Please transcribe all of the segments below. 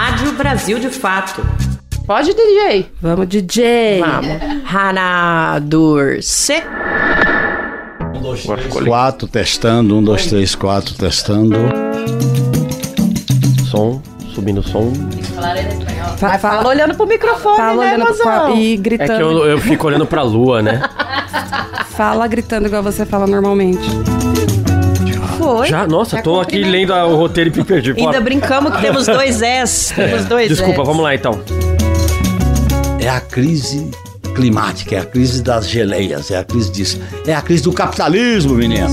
Rádio Brasil de Fato. Pode, DJ? Vamos, DJ. Vamos. Rana Durce. Um, dois, três, quatro, testando. Um, dois, três, quatro, testando. Som, subindo o som. Fala, fala olhando pro microfone, Fala né, olhando pro e É gritando. que eu, eu fico olhando pra lua, né? Fala gritando igual você fala normalmente. Foi. Já, nossa, Já tô aqui lendo o roteiro e me perdi. Ainda Bora. brincamos que temos dois S. Temos dois Desculpa, S. vamos lá então. É a crise climática, é a crise das geleias, é a crise disso. É a crise do capitalismo, meninas.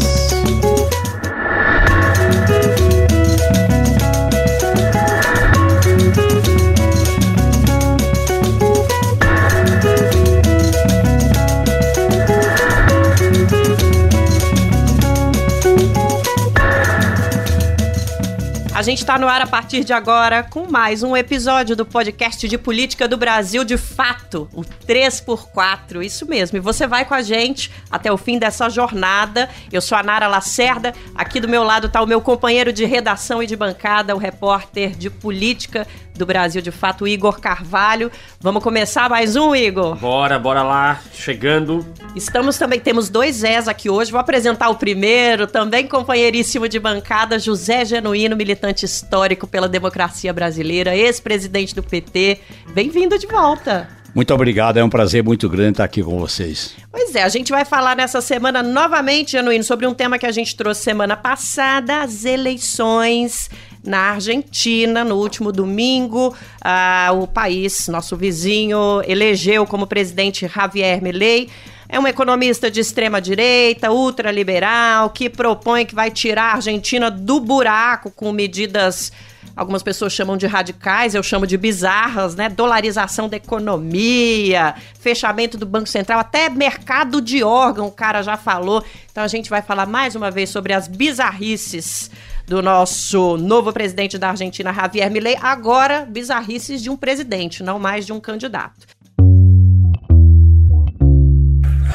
Gente está no ar a partir de agora com mais um episódio do podcast de política do Brasil de fato, o 3x4, isso mesmo. E você vai com a gente até o fim dessa jornada. Eu sou a Nara Lacerda, aqui do meu lado está o meu companheiro de redação e de bancada, o repórter de política do Brasil de fato, Igor Carvalho. Vamos começar mais um, Igor? Bora, bora lá. Chegando. Estamos também, temos dois Zés aqui hoje. Vou apresentar o primeiro, também companheiríssimo de bancada, José Genuíno, militante histórico pela democracia brasileira, ex-presidente do PT. Bem-vindo de volta. Muito obrigado, é um prazer muito grande estar aqui com vocês. Pois é, a gente vai falar nessa semana novamente, Genuíno, sobre um tema que a gente trouxe semana passada, as eleições na Argentina, no último domingo, ah, o país, nosso vizinho, elegeu como presidente Javier Milei. É um economista de extrema direita, ultraliberal, que propõe que vai tirar a Argentina do buraco com medidas Algumas pessoas chamam de radicais, eu chamo de bizarras, né? Dolarização da economia, fechamento do Banco Central, até mercado de órgão, o cara já falou. Então a gente vai falar mais uma vez sobre as bizarrices do nosso novo presidente da Argentina, Javier Milei. Agora, bizarrices de um presidente, não mais de um candidato.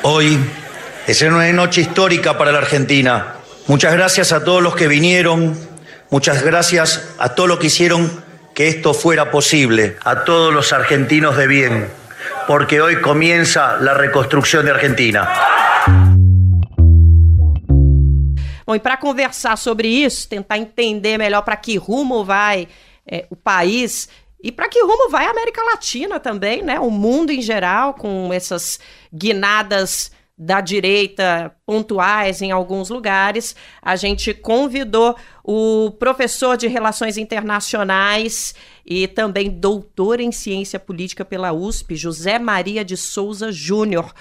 Hoy es una noche histórica para la Argentina. Muchas gracias a todos los que vinieron, muchas gracias a todos los que hicieron que esto fuera posible, a todos los argentinos de bien, porque hoy comienza la reconstrucción de Argentina. Bom, e para conversar sobre isso, tentar entender melhor para que rumo vai é, o país e para que rumo vai a América Latina também, né? O mundo em geral, com essas guinadas da direita pontuais em alguns lugares, a gente convidou o professor de Relações Internacionais e também doutor em Ciência Política pela USP, José Maria de Souza Júnior.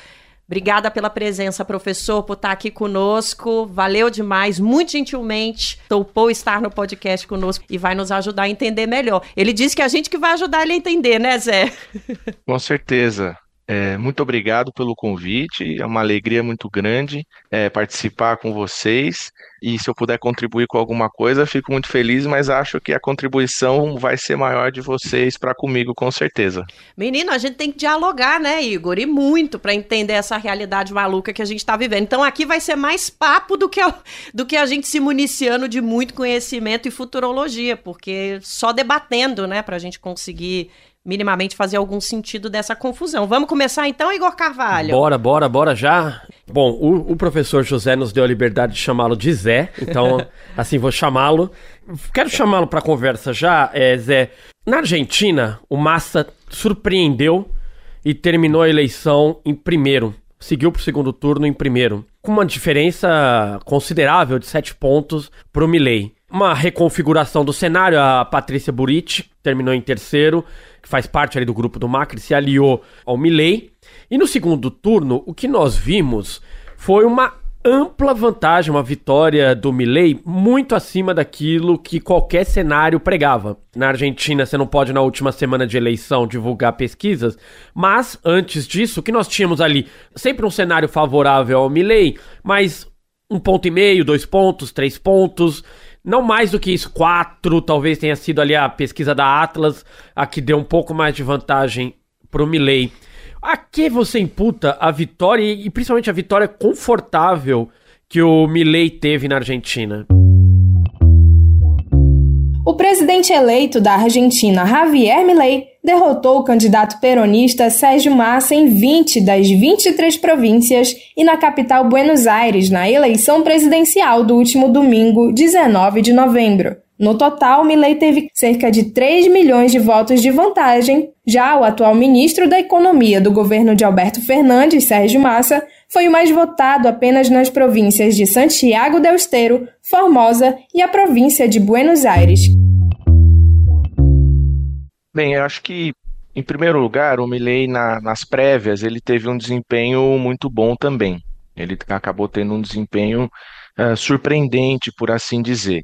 Obrigada pela presença, professor, por estar aqui conosco. Valeu demais, muito gentilmente. Topou estar no podcast conosco e vai nos ajudar a entender melhor. Ele disse que a gente que vai ajudar ele a entender, né, Zé? Com certeza. É, muito obrigado pelo convite. É uma alegria muito grande é, participar com vocês. E se eu puder contribuir com alguma coisa, fico muito feliz, mas acho que a contribuição vai ser maior de vocês para comigo, com certeza. Menino, a gente tem que dialogar, né, Igor? E muito para entender essa realidade maluca que a gente está vivendo. Então aqui vai ser mais papo do que, a, do que a gente se municiando de muito conhecimento e futurologia, porque só debatendo, né, para a gente conseguir minimamente fazer algum sentido dessa confusão. Vamos começar então, Igor Carvalho? Bora, bora, bora já. Bom, o, o professor José nos deu a liberdade de chamá-lo de Zé, então, assim, vou chamá-lo. Quero chamá-lo para conversa já, é, Zé. Na Argentina, o Massa surpreendeu e terminou a eleição em primeiro. Seguiu para o segundo turno em primeiro, com uma diferença considerável de sete pontos para o Milley. Uma reconfiguração do cenário, a Patrícia Buriti terminou em terceiro, que faz parte ali do grupo do Macri, se aliou ao Milley. E no segundo turno, o que nós vimos foi uma ampla vantagem, uma vitória do Milley muito acima daquilo que qualquer cenário pregava. Na Argentina, você não pode, na última semana de eleição, divulgar pesquisas, mas antes disso, o que nós tínhamos ali? Sempre um cenário favorável ao Milley, mas um ponto e meio, dois pontos, três pontos. Não mais do que isso, quatro, talvez tenha sido ali a pesquisa da Atlas, a que deu um pouco mais de vantagem pro Milley. A que você imputa a vitória e principalmente a vitória confortável que o Milley teve na Argentina? O presidente eleito da Argentina, Javier Milei, derrotou o candidato peronista Sérgio Massa em 20 das 23 províncias e na capital Buenos Aires na eleição presidencial do último domingo, 19 de novembro. No total, Milei teve cerca de 3 milhões de votos de vantagem. Já o atual ministro da Economia do governo de Alberto Fernandes, Sérgio Massa, foi o mais votado apenas nas províncias de Santiago del Estero, Formosa e a província de Buenos Aires. Bem, eu acho que, em primeiro lugar, o Milley na, nas prévias ele teve um desempenho muito bom também. Ele acabou tendo um desempenho uh, surpreendente, por assim dizer.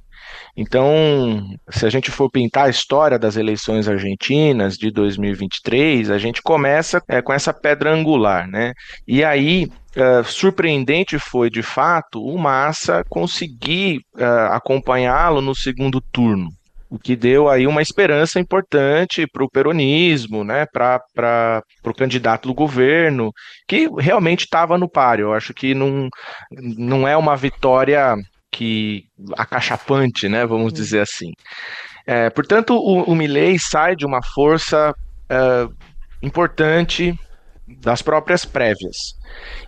Então, se a gente for pintar a história das eleições argentinas de 2023, a gente começa é, com essa pedra angular, né? E aí, uh, surpreendente foi, de fato, o Massa conseguir uh, acompanhá-lo no segundo turno o que deu aí uma esperança importante para o peronismo, né, para o candidato do governo, que realmente estava no páreo. Eu acho que não, não é uma vitória que acachapante, né, vamos dizer assim. É, portanto, o, o Milley sai de uma força é, importante das próprias prévias.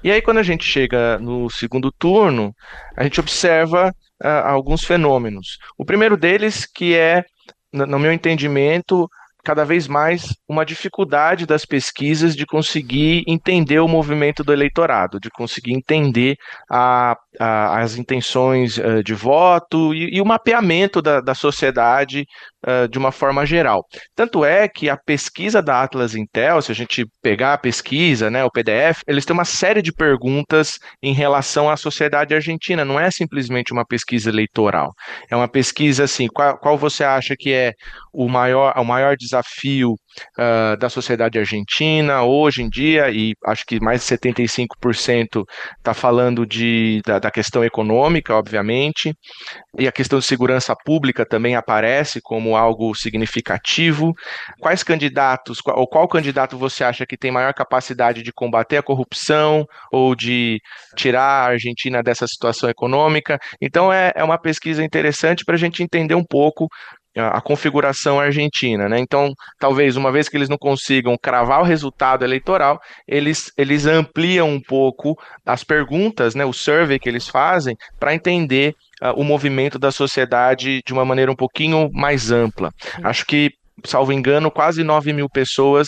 E aí, quando a gente chega no segundo turno, a gente observa alguns fenômenos. O primeiro deles, que é, no meu entendimento, cada vez mais uma dificuldade das pesquisas de conseguir entender o movimento do eleitorado, de conseguir entender a, a, as intenções uh, de voto e, e o mapeamento da, da sociedade de uma forma geral. Tanto é que a pesquisa da Atlas Intel, se a gente pegar a pesquisa, né, o PDF, eles têm uma série de perguntas em relação à sociedade argentina. Não é simplesmente uma pesquisa eleitoral. É uma pesquisa assim, qual, qual você acha que é o maior, o maior desafio uh, da sociedade argentina hoje em dia, e acho que mais de 75% está falando de, da, da questão econômica, obviamente, e a questão de segurança pública também aparece como algo significativo. Quais candidatos, ou qual candidato você acha que tem maior capacidade de combater a corrupção ou de tirar a Argentina dessa situação econômica? Então, é, é uma pesquisa interessante para a gente entender um pouco a configuração argentina, né? Então, talvez uma vez que eles não consigam cravar o resultado eleitoral, eles, eles ampliam um pouco as perguntas, né? O survey que eles fazem para entender uh, o movimento da sociedade de uma maneira um pouquinho mais ampla. Acho que, salvo engano, quase 9 mil pessoas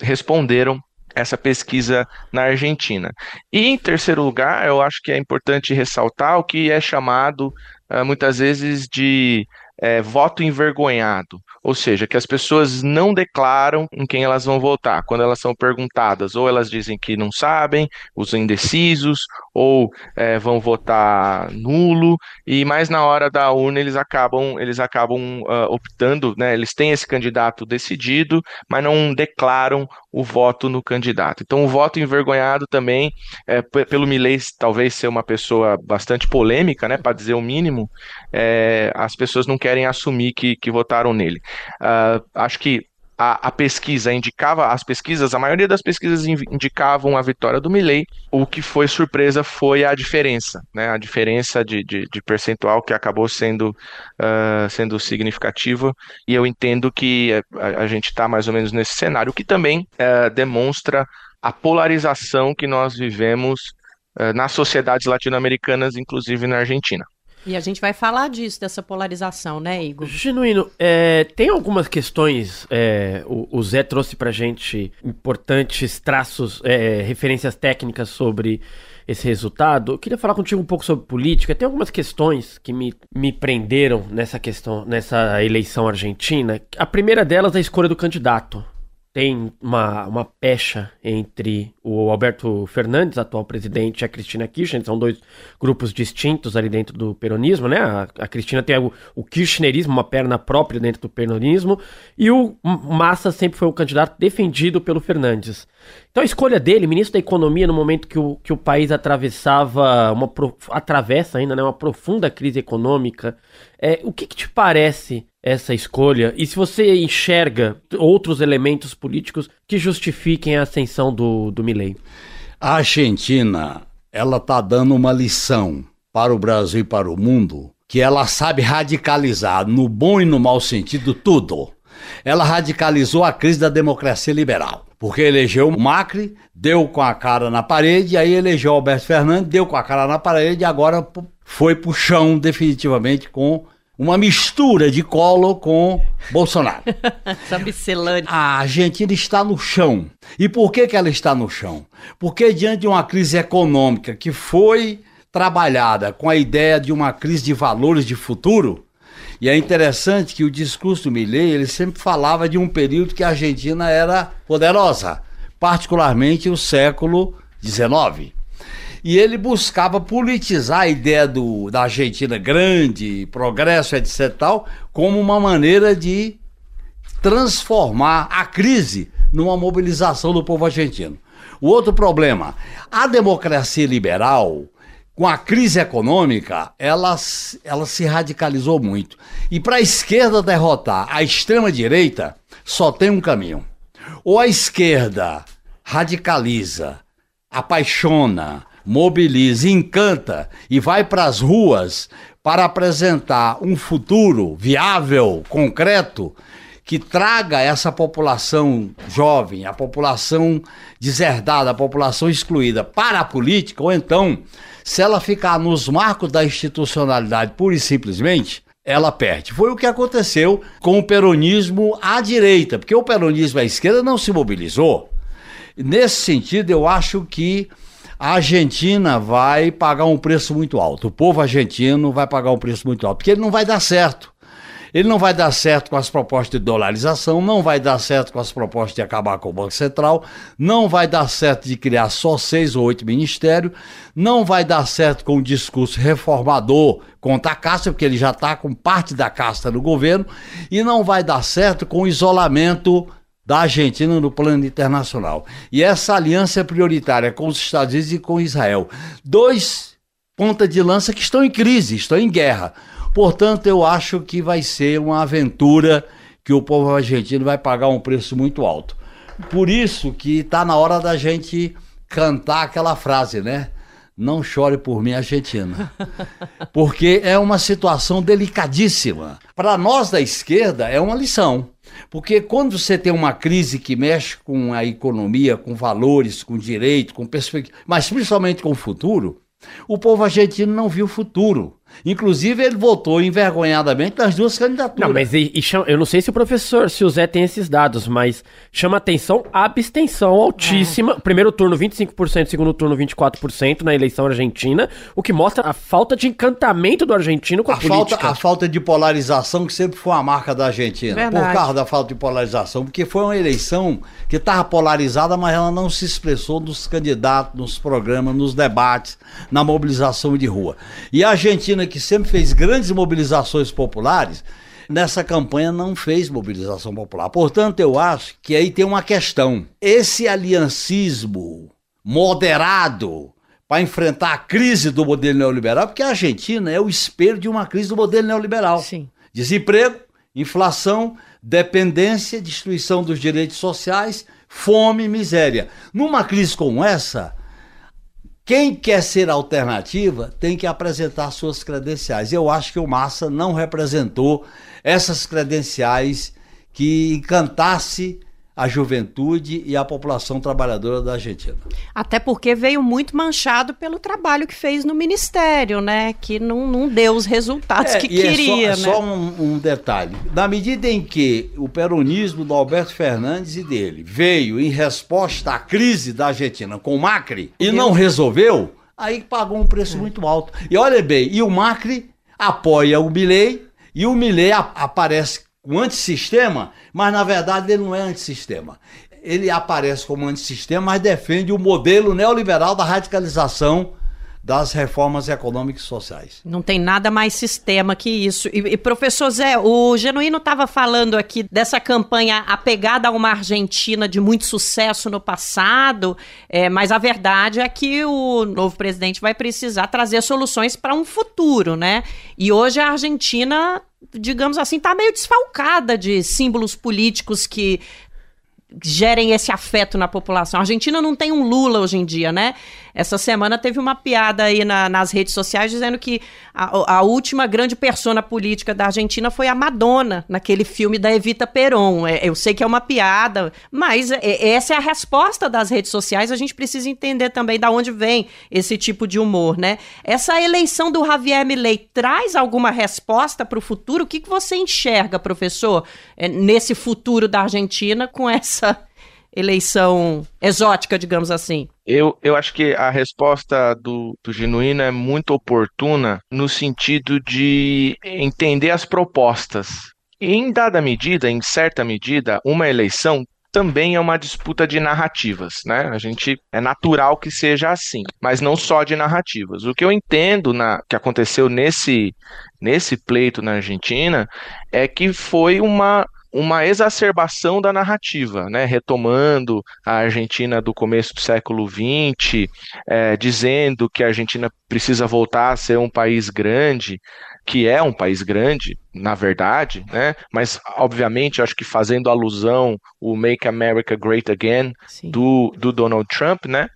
responderam essa pesquisa na Argentina. E em terceiro lugar, eu acho que é importante ressaltar o que é chamado uh, muitas vezes de é, voto envergonhado, ou seja, que as pessoas não declaram em quem elas vão votar. Quando elas são perguntadas, ou elas dizem que não sabem, os indecisos, ou é, vão votar nulo, e mais na hora da urna eles acabam, eles acabam uh, optando, né? Eles têm esse candidato decidido, mas não declaram o voto no candidato. Então, o voto envergonhado também, é, pelo Milley talvez ser uma pessoa bastante polêmica, né, para dizer o mínimo, é, as pessoas não querem assumir que, que votaram nele. Uh, acho que a, a, pesquisa indicava, as pesquisas, a maioria das pesquisas indicavam a vitória do Milley. O que foi surpresa foi a diferença, né? A diferença de, de, de percentual que acabou sendo, uh, sendo significativa. E eu entendo que a, a gente está mais ou menos nesse cenário, que também uh, demonstra a polarização que nós vivemos uh, nas sociedades latino-americanas, inclusive na Argentina. E a gente vai falar disso, dessa polarização, né, Igor? Genuíno, é, tem algumas questões, é, o, o, Zé trouxe pra gente importantes traços, é, referências técnicas sobre esse resultado. Eu queria falar contigo um pouco sobre política. Tem algumas questões que me, me prenderam nessa questão, nessa eleição argentina. A primeira delas é a escolha do candidato tem uma, uma pecha entre o Alberto Fernandes, atual presidente, e a Cristina Kirchner, são dois grupos distintos ali dentro do peronismo, né? A, a Cristina tem o, o kirchnerismo, uma perna própria dentro do peronismo, e o Massa sempre foi o candidato defendido pelo Fernandes. Então a escolha dele, ministro da Economia, no momento que o, que o país atravessava, uma atravessa ainda, né, uma profunda crise econômica, é, o que, que te parece essa escolha? E se você enxerga outros elementos políticos que justifiquem a ascensão do, do Milley? A Argentina, ela está dando uma lição para o Brasil e para o mundo que ela sabe radicalizar, no bom e no mau sentido, tudo. Ela radicalizou a crise da democracia liberal. Porque elegeu o Macri, deu com a cara na parede, aí elegeu Alberto Fernandes, deu com a cara na parede e agora foi pro chão definitivamente com uma mistura de colo com Bolsonaro. Essa miscelânea. A Argentina está no chão. E por que, que ela está no chão? Porque diante de uma crise econômica que foi trabalhada com a ideia de uma crise de valores de futuro, e é interessante que o discurso do Milley, ele sempre falava de um período que a Argentina era poderosa, particularmente o século XIX. E ele buscava politizar a ideia do, da Argentina grande, progresso, etc. Tal, como uma maneira de transformar a crise numa mobilização do povo argentino. O outro problema, a democracia liberal, com a crise econômica, ela, ela se radicalizou muito. E para a esquerda derrotar a extrema-direita, só tem um caminho. Ou a esquerda radicaliza, apaixona, mobiliza, encanta e vai para as ruas para apresentar um futuro viável, concreto, que traga essa população jovem, a população deserdada, a população excluída para a política, ou então, se ela ficar nos marcos da institucionalidade pura e simplesmente, ela perde. Foi o que aconteceu com o peronismo à direita, porque o peronismo à esquerda não se mobilizou. Nesse sentido, eu acho que a Argentina vai pagar um preço muito alto. O povo argentino vai pagar um preço muito alto, porque ele não vai dar certo. Ele não vai dar certo com as propostas de dolarização, não vai dar certo com as propostas de acabar com o Banco Central, não vai dar certo de criar só seis ou oito ministérios, não vai dar certo com o discurso reformador contra a casta, porque ele já está com parte da casta no governo, e não vai dar certo com o isolamento da Argentina no plano internacional. E essa aliança é prioritária com os Estados Unidos e com Israel. Dois pontas de lança que estão em crise, estão em guerra. Portanto, eu acho que vai ser uma aventura que o povo argentino vai pagar um preço muito alto. Por isso que está na hora da gente cantar aquela frase, né? Não chore por mim, Argentina. Porque é uma situação delicadíssima. Para nós da esquerda, é uma lição. Porque quando você tem uma crise que mexe com a economia, com valores, com direito, com perspectiva, mas principalmente com o futuro, o povo argentino não viu o futuro. Inclusive, ele votou envergonhadamente nas duas candidaturas. Não, mas e, e chama, eu não sei se o professor, se o Zé tem esses dados, mas chama atenção a abstenção altíssima. É. Primeiro turno 25%, segundo turno 24% na eleição argentina, o que mostra a falta de encantamento do argentino com a, a política. Falta, a falta de polarização que sempre foi a marca da Argentina. Verdade. Por causa da falta de polarização, porque foi uma eleição que estava polarizada, mas ela não se expressou nos candidatos, nos programas, nos debates, na mobilização de rua. E a Argentina que sempre fez grandes mobilizações populares, nessa campanha não fez mobilização popular. Portanto, eu acho que aí tem uma questão. Esse aliancismo moderado para enfrentar a crise do modelo neoliberal, porque a Argentina é o espelho de uma crise do modelo neoliberal. Sim. Desemprego, inflação, dependência, destruição dos direitos sociais, fome, miséria. Numa crise como essa, quem quer ser alternativa tem que apresentar suas credenciais. Eu acho que o Massa não representou essas credenciais que encantasse a juventude e a população trabalhadora da Argentina. Até porque veio muito manchado pelo trabalho que fez no ministério, né? Que não, não deu os resultados é, que queria. É só, né? só um, um, detalhe: na medida em que o peronismo do Alberto Fernandes e dele veio em resposta à crise da Argentina com o Macri e não resolveu, aí pagou um preço é. muito alto. E olha bem, e o Macri apoia o Milei e o Milei aparece com antissistema, mas na verdade ele não é antissistema. Ele aparece como antissistema, mas defende o modelo neoliberal da radicalização das reformas econômicas e sociais. Não tem nada mais sistema que isso. E, e professor Zé, o Genuíno estava falando aqui dessa campanha apegada a uma Argentina de muito sucesso no passado, é, mas a verdade é que o novo presidente vai precisar trazer soluções para um futuro, né? E hoje a Argentina digamos assim, está meio desfalcada de símbolos políticos que gerem esse afeto na população. A Argentina não tem um Lula hoje em dia, né? Essa semana teve uma piada aí na, nas redes sociais dizendo que a, a, última grande persona política da Argentina foi a Madonna, naquele filme da Evita Peron. É, eu sei que é uma piada, mas é, essa é a resposta das redes sociais. A gente precisa entender também da onde vem esse tipo de humor, né? Essa eleição do Javier Milei traz alguma resposta para o futuro? O que, que você enxerga, professor, é, nesse futuro da Argentina com essa eleição exótica, digamos assim? Eu, eu acho que a resposta do, do Genuíno é muito oportuna no sentido de entender as propostas. Em dada medida, em certa medida, uma eleição também é uma disputa de narrativas, né? A gente é natural que seja assim, mas não só de narrativas. O que eu entendo na que aconteceu nesse nesse pleito na Argentina é que foi uma uma exacerbação da narrativa, né? retomando a Argentina do começo do século XX, é, dizendo que a Argentina precisa voltar a ser um país grande, que é um país grande, na verdade, né? Mas obviamente, acho que fazendo alusão o Make America Great Again do, do Donald Trump, né?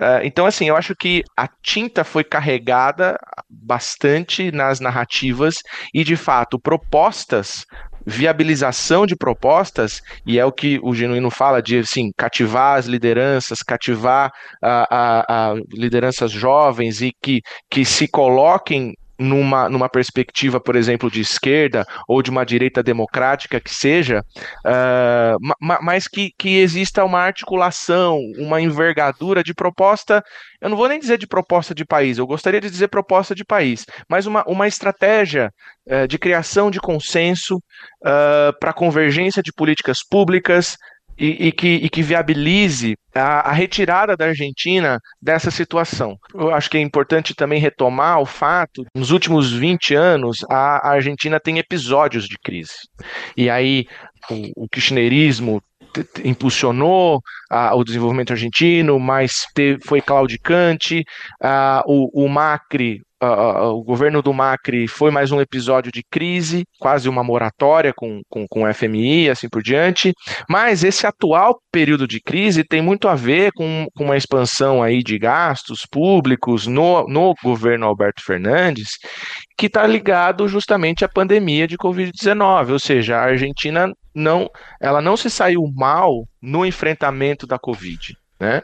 Uh, então, assim, eu acho que a tinta foi carregada bastante nas narrativas e, de fato, propostas viabilização de propostas, e é o que o Genuíno fala de assim, cativar as lideranças, cativar a, a, a lideranças jovens e que, que se coloquem numa, numa perspectiva, por exemplo, de esquerda ou de uma direita democrática que seja, uh, mas que, que exista uma articulação, uma envergadura de proposta, eu não vou nem dizer de proposta de país, eu gostaria de dizer proposta de país, mas uma, uma estratégia uh, de criação de consenso uh, para convergência de políticas públicas, e, e, que, e que viabilize a, a, retirada da Argentina dessa situação. Eu acho que é importante também retomar o fato, nos últimos 20 anos, a, a Argentina tem episódios de crise. E aí o, o kirchnerismo impulsionou ah, o desenvolvimento argentino, mas teve, foi claudicante, ah, o, o Macri uh, o governo do Macri foi mais um episódio de crise, quase uma moratória com, com, com o FMI, assim por diante. Mas esse atual período de crise tem muito a ver com, com uma expansão aí de gastos públicos no, no governo Alberto Fernandes, que está ligado justamente à pandemia de Covid-19, ou seja, a Argentina não, ela não se saiu mal no enfrentamento da Covid. Né?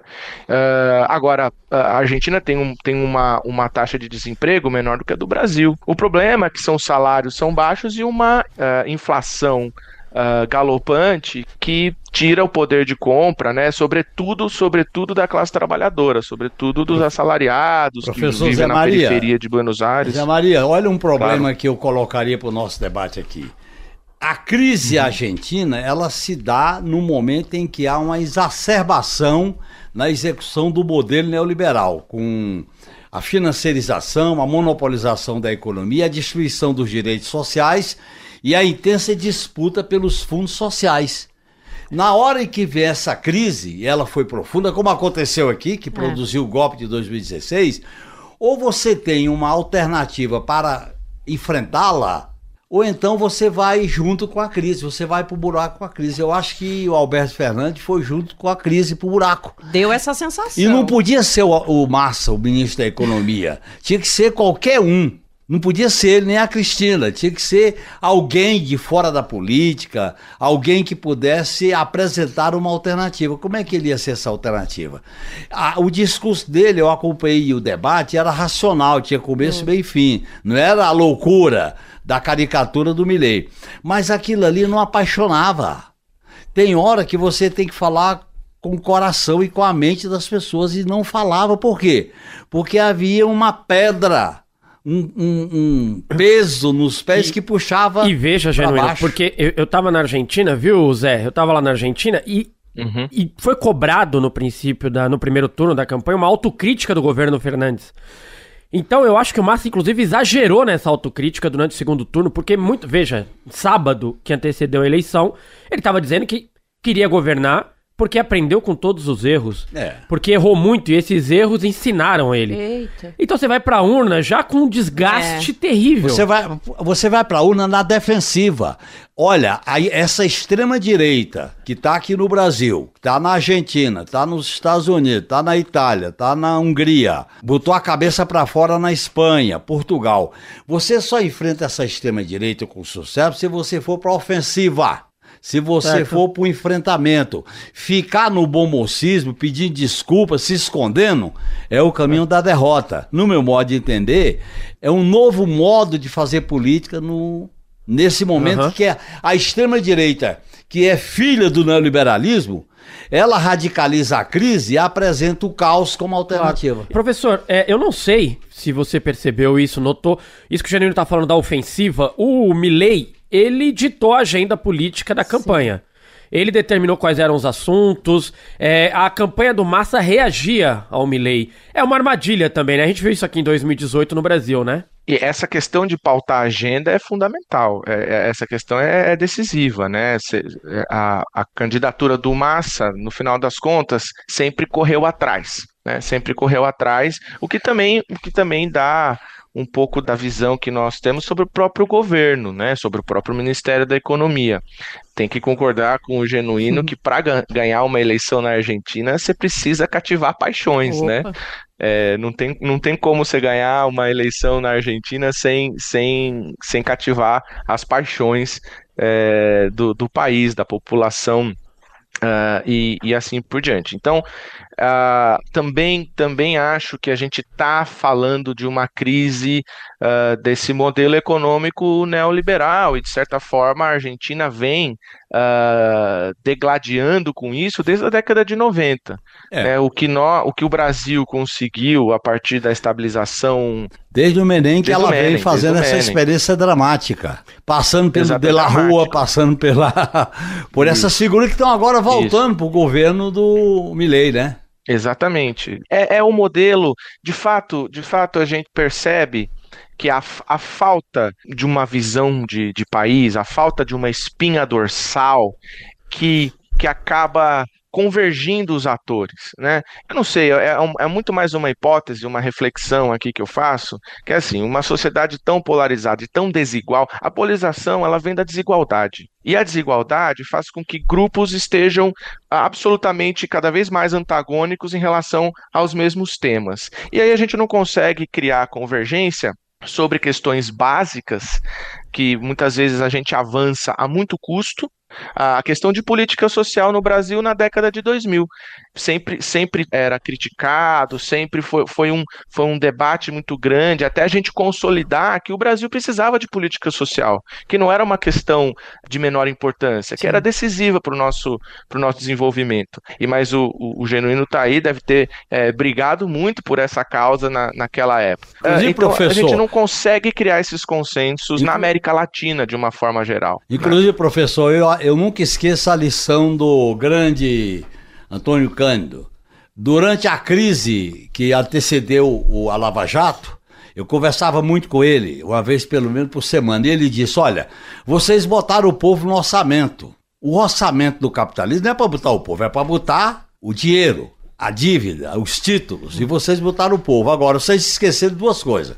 Uh, agora, a Argentina tem, um, tem uma, uma taxa de desemprego menor do que a do Brasil. O problema é que são salários são baixos e uma uh, inflação Uh, galopante que tira o poder de compra, né? Sobretudo, sobretudo da classe trabalhadora, sobretudo dos assalariados Professor que vivem Zé na Maria, periferia de Buenos Aires. Zé Maria, olha um problema claro. que eu colocaria para o nosso debate aqui. A crise uhum. argentina, ela se dá no momento em que há uma exacerbação na execução do modelo neoliberal, com a financiarização, a monopolização da economia, a destruição dos direitos sociais e a intensa disputa pelos fundos sociais. Na hora em que vem essa crise, e ela foi profunda, como aconteceu aqui, que é. produziu o golpe de 2016, ou você tem uma alternativa para enfrentá-la, ou então você vai junto com a crise, você vai pro buraco com a crise. Eu acho que o Alberto Fernandes foi junto com a crise pro buraco. Deu essa sensação. E não podia ser o, o Massa, o ministro da Economia. Tinha que ser qualquer um. Não podia ser ele nem a Cristina, tinha que ser alguém de fora da política, alguém que pudesse apresentar uma alternativa. Como é que ele ia ser essa alternativa? o discurso dele, eu acompanhei o debate, era racional, tinha começo, hum. meio e fim. Não era a loucura da caricatura do Milley. Mas aquilo ali não apaixonava. Tem hora que você tem que falar com o coração e com a mente das pessoas e não falava. Por quê? Porque havia uma pedra. Um, um, um peso nos pés e, que puxava. E veja, Genuíno, porque eu, eu tava na Argentina, viu, Zé? Eu tava lá na Argentina e Uhum. E foi cobrado no princípio, da, no primeiro turno da campanha, uma autocrítica do governo Fernandes. Então eu acho que o Massa, inclusive, exagerou nessa autocrítica durante o segundo turno, porque muito. Veja, sábado que antecedeu a eleição, ele estava dizendo que queria governar porque aprendeu com todos os erros. É. Porque errou muito e esses erros ensinaram ele. Eita. Então você vai pra urna já com um desgaste terrível. Você vai, você vai pra urna na defensiva. Olha, aí essa extrema-direita que tá aqui no Brasil, que tá na Argentina, tá nos Estados Unidos, tá na Itália, tá na Hungria, botou a cabeça pra fora na Espanha, Portugal. Você só enfrenta essa extrema-direita com sucesso se você for pra ofensiva. Se você Certo. for para o enfrentamento, ficar no bom mocismo, pedindo desculpas, se escondendo, é o caminho da derrota. No meu modo de entender, é um novo modo de fazer política no, nesse momento Aham. que é a extrema-direita, que é filha do neoliberalismo, ela radicaliza a crise e apresenta o caos como alternativa. Professor, é, eu não sei se você percebeu isso, notou. Isso que o Genuíno tá falando da ofensiva. O Milley, ele ditou a agenda política da campanha. Ele determinou quais eram os assuntos. é, a campanha do Massa reagia ao Milley. É uma armadilha também, né? A gente viu isso aqui em 2018 no Brasil, né? E essa questão de pautar a agenda é fundamental, é- é- essa questão é, é decisiva, né? A, a candidatura do Massa, no final das contas, sempre correu atrás, né? Sempre correu atrás, o que também, o que também dá um pouco da visão que nós temos sobre o próprio governo, né? Sobre o próprio Ministério da Economia. Tem que concordar com o Genuíno que para ganhar uma eleição na Argentina, você precisa cativar paixões, né? É, não tem, não tem como você ganhar uma eleição na Argentina sem, sem, sem cativar as paixões é, do, do país, da população ah, e, e assim por diante. Então, ah, também, também acho que a gente está falando de uma crise ah, desse modelo econômico neoliberal e, de certa forma, a Argentina vem ah, degladiando com isso desde a década de 90. É. né? o, que nó, o que o Brasil conseguiu a partir da estabilização Desde o Menem que ela Menem, vem fazendo essa experiência dramática. Passando pelo Exato, De La dramática. Rua, passando pela. por essas figuras que estão agora voltando para o governo do Milei, né? Exatamente. É, é um modelo, de fato, de fato a gente percebe que a, a falta de uma visão de, de país, a falta de uma espinha dorsal que, que acaba convergindo os atores, né? Eu não sei, é, um- é muito mais uma hipótese, uma reflexão aqui que eu faço, que é assim, uma sociedade tão polarizada e tão desigual, a polarização ela vem da desigualdade. E a desigualdade faz com que grupos estejam absolutamente cada vez mais antagônicos em relação aos mesmos temas. E aí a gente não consegue criar convergência sobre questões básicas que muitas vezes a gente avança a muito custo. A questão de política social no Brasil na década de 2000 sempre, sempre era criticado, sempre foi, foi, um, foi um debate muito grande, até a gente consolidar que o Brasil precisava de política social, que não era uma questão de menor importância, que era decisiva para o nosso, pro nosso desenvolvimento. E mas o, o, o Genuíno está aí, deve ter é, brigado muito por essa causa na, naquela época. Inclusive, Ah, então, a professor- gente não consegue criar esses consensos na América Latina de uma forma geral. Inclusive, professor, eu, eu nunca esqueço a lição do grande Antônio Cândido. Durante a crise que antecedeu o, a Lava Jato, eu conversava muito com ele, uma vez pelo menos por semana, e ele disse: Olha, vocês botaram o povo no orçamento. O orçamento do capitalismo não é para botar o povo, é para botar o dinheiro, a dívida, os títulos, e vocês botaram o povo. Agora, vocês esqueceram duas coisas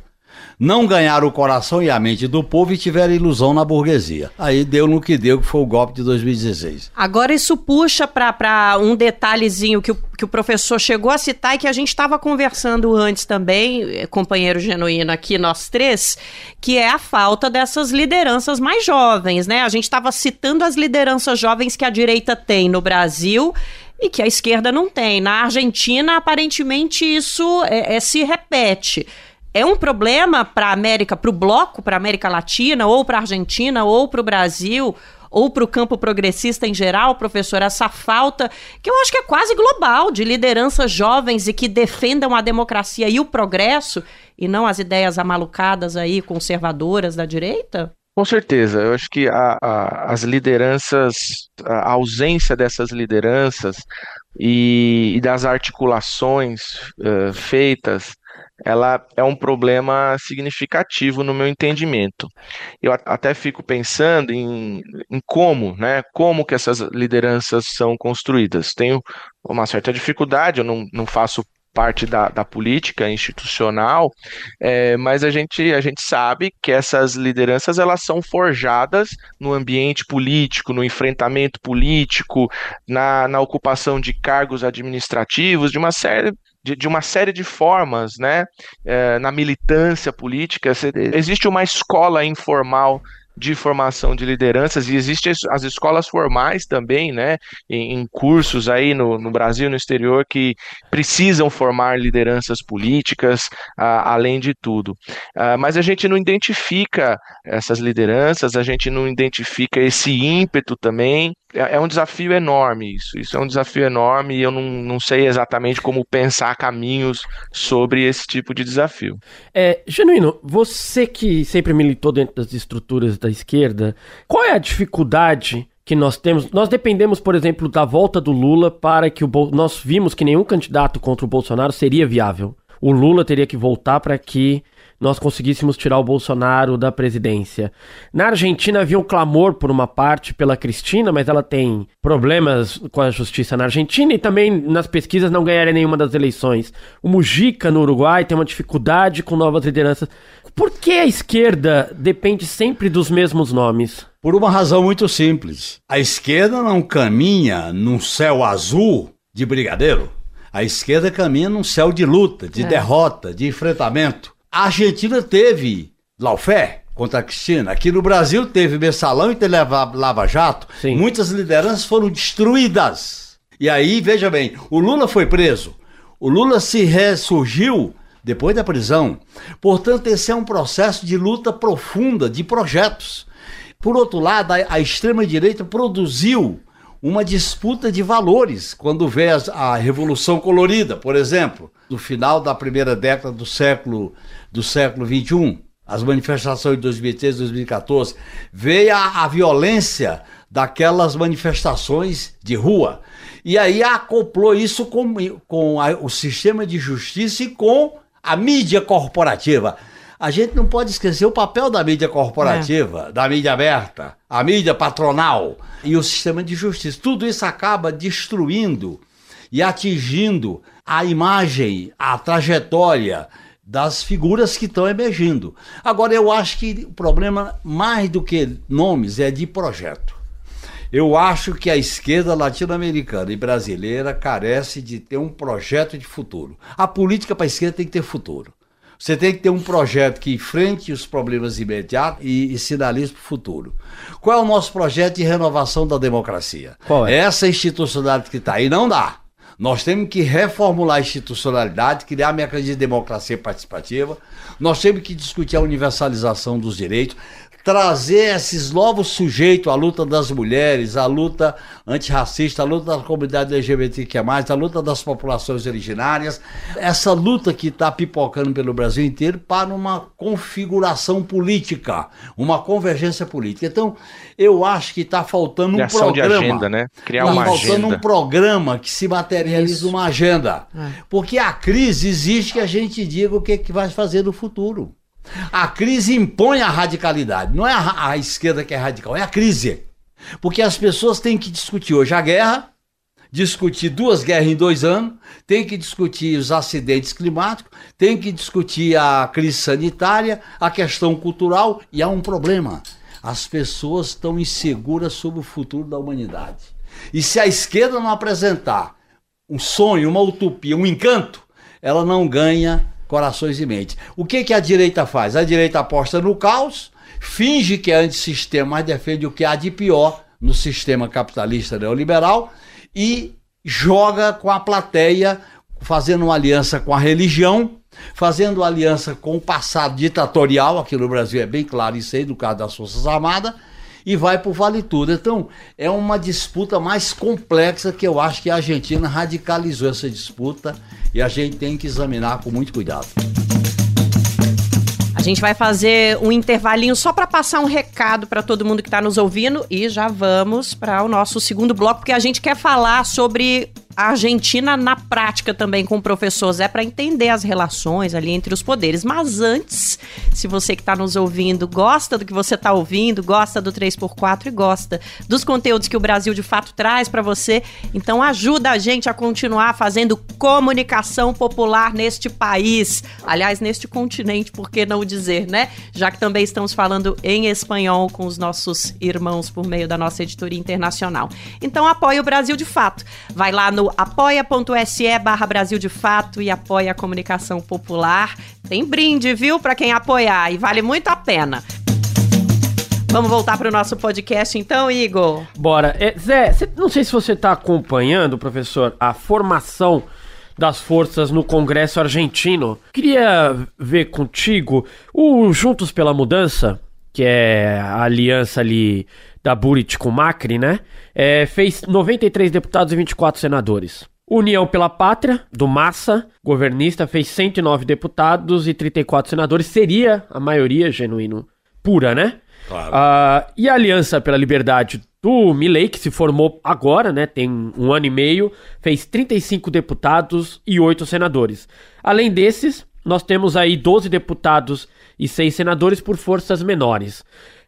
não ganharam o coração e a mente do povo e tiveram ilusão na burguesia. Aí deu no que deu, que foi o golpe de 2016. Agora isso puxa para um detalhezinho que o, que o professor chegou a citar e que a gente estava conversando antes também, eh, companheiro genuíno aqui, nós três, que é a falta dessas lideranças mais jovens, né? A gente estava citando as lideranças jovens que a direita tem no Brasil e que a esquerda não tem. Na Argentina, aparentemente, isso é- é- se repete. É um problema para a América, para o bloco, para a América Latina, ou para a Argentina, ou para o Brasil, ou para o campo progressista em geral, professor, essa falta, que eu acho que é quase global, de lideranças jovens e que defendam a democracia e o progresso, e não as ideias amalucadas aí, conservadoras da direita? Com certeza, eu acho que a- a- as lideranças, a ausência dessas lideranças e, e das articulações eh, feitas ela é um problema significativo no meu entendimento. Eu até fico pensando em, em como, né, como que essas lideranças são construídas. Tenho uma certa dificuldade, eu não, não faço parte da, da política institucional, é, mas a gente, a gente sabe que essas lideranças elas são forjadas no ambiente político, no enfrentamento político, na, na ocupação de cargos administrativos, de uma série de, de, uma série de formas, né? É, na militância política, existe uma escola informal de formação de lideranças e existem as escolas formais também, né, em, em cursos aí no, no, Brasil e no exterior que precisam formar lideranças políticas, além de tudo. Uh, mas a gente não identifica essas lideranças, a gente não identifica esse ímpeto também é, é um desafio enorme isso. Isso é um desafio enorme e eu não, não sei exatamente como pensar caminhos sobre esse tipo de desafio. É, Genuíno, você que sempre militou dentro das estruturas da esquerda, qual é a dificuldade que nós temos? Nós dependemos, por exemplo, da volta do Lula para que o nós vimos que nenhum candidato contra o Bolsonaro seria viável. O Lula teria que voltar para que nós conseguíssemos tirar o Bolsonaro da presidência. Na Argentina havia um clamor por uma parte pela Cristina, mas ela tem problemas com a justiça na Argentina e também nas pesquisas não ganharia nenhuma das eleições. O Mujica no Uruguai tem uma dificuldade com novas lideranças. Por que a esquerda depende sempre dos mesmos nomes? Por uma razão muito simples. A esquerda não caminha num céu azul de brigadeiro. A esquerda caminha num céu de luta, de é. derrota, de enfrentamento. A Argentina teve Laufé contra a Cristina. Aqui no Brasil teve Mensalão e teve Lava Jato. Sim. Muitas lideranças foram destruídas. E aí, veja bem, o Lula foi preso. O Lula se ressurgiu depois da prisão. Portanto, esse é um processo de luta profunda, de projetos. Por outro lado, a, a extrema-direita produziu uma disputa de valores quando vê a, Revolução Colorida, por exemplo, no final da primeira década do século do século 21, as manifestações de 2013, 2014, veio a, a violência daquelas manifestações de rua. E aí acoplou isso com, com a, o sistema de justiça e com a mídia corporativa. A gente não pode esquecer o papel da mídia corporativa, é. da mídia aberta, a mídia patronal e o sistema de justiça. Tudo isso acaba destruindo e atingindo a imagem, a trajetória das figuras que estão emergindo. Agora, eu acho que o problema, mais do que nomes, é de projeto. Eu acho que a esquerda latino-americana e brasileira carece de ter um projeto de futuro. A política para a esquerda tem que ter futuro. Você tem que ter um projeto que enfrente os problemas imediatos e, e sinalize para o futuro. Qual é o nosso projeto de renovação da democracia? Qual é? Essa institucionalidade que está aí não dá. Nós temos que reformular a institucionalidade, criar mecanismos de democracia participativa. Nós temos que discutir a universalização dos direitos trazer esses novos sujeitos à luta das mulheres, à luta antirracista, à luta da comunidade LGBTQ+, à luta das populações originárias, essa luta que está pipocando pelo Brasil inteiro para uma configuração política, uma convergência política. Então, eu acho que está faltando Criação um programa. De agenda, né? Criar tá uma faltando agenda. um programa que se materialize uma agenda. É. Porque a crise existe que a gente diga o que, é que vai fazer no futuro. A crise impõe a radicalidade. Não é a, a esquerda que é radical, é a crise. Porque as pessoas têm que discutir hoje a guerra, discutir duas guerras em dois anos, tem que discutir os acidentes climáticos, tem que discutir a crise sanitária, a questão cultural, e há um problema. As pessoas estão inseguras sobre o futuro da humanidade. E se a esquerda não apresentar um sonho, uma utopia, um encanto, ela não ganha corações e mentes. O que, que a direita faz? A direita aposta no caos, finge que é antissistema, mas defende o que há de pior no sistema capitalista neoliberal e joga com a plateia, fazendo uma aliança com a religião, fazendo aliança com o passado ditatorial, aqui no Brasil é bem claro isso aí, no caso das Forças Armadas, e vai para o Vale Tudo. Então, é uma disputa mais complexa que eu acho que a Argentina radicalizou essa disputa e a gente tem que examinar com muito cuidado. A gente vai fazer um intervalinho só para passar um recado para todo mundo que está nos ouvindo e já vamos para o nosso segundo bloco, porque a gente quer falar sobre a Argentina na prática também com o professor Zé para entender as relações ali entre os poderes. Mas antes, se você que está nos ouvindo gosta do que você está ouvindo, gosta do 3x4 e gosta dos conteúdos que o Brasil de fato traz para você, então ajuda a gente a continuar fazendo comunicação popular neste país. Aliás, neste continente, por que não dizer, né? Já que também estamos falando em espanhol com os nossos irmãos por meio da nossa editoria internacional. Então apoie o Brasil de fato. Vai lá no apoia.se barra Brasil de Fato e apoia a comunicação popular. Tem brinde, viu, para quem apoiar e vale muito a pena. Vamos voltar para o nosso podcast então, Igor? Bora. É, Zé, cê, não sei se você está acompanhando, professor, a formação das forças no Congresso argentino. Queria ver contigo o Juntos pela Mudança, que é a aliança ali da Burit com Macri, né? É, fez 93 deputados e 24 senadores. União pela Pátria, do Massa, governista, fez 109 deputados e 34 senadores. Seria a maioria genuíno pura, né? Claro. Uh, e a Aliança pela Liberdade do Milley, que se formou agora, né? Tem um ano e meio, fez 35 deputados e 8 senadores. Além desses, nós temos aí 12 deputados e 6 senadores por forças menores.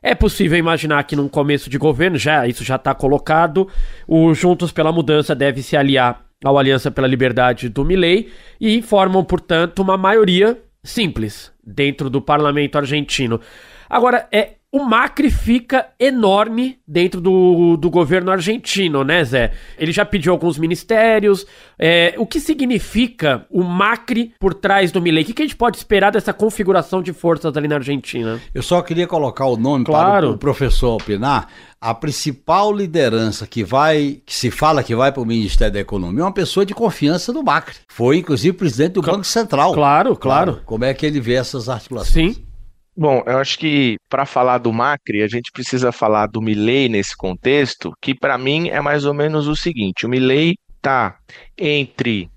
É possível imaginar que num começo de governo, já isso já está colocado, o Juntos pela Mudança deve se aliar ao Aliança pela Liberdade do Milley e formam, portanto, uma maioria simples dentro do parlamento argentino. Agora, é o Macri fica enorme dentro do, do governo argentino, né, Zé? Ele já pediu alguns ministérios. É, o que significa o Macri por trás do Milei? O que, que, a gente pode esperar dessa configuração de forças ali na Argentina? Eu só queria colocar o nome claro. para o professor opinar. A principal liderança que vai, que se fala que vai para o Ministério da Economia é uma pessoa de confiança do Macri. Foi, inclusive, presidente do Banco Central. Claro, claro, claro. Como é que ele vê essas articulações? Sim. Bom, eu acho que para falar do Macri, a gente precisa falar do Milley nesse contexto, que para mim é mais ou menos o seguinte: o Milley está entre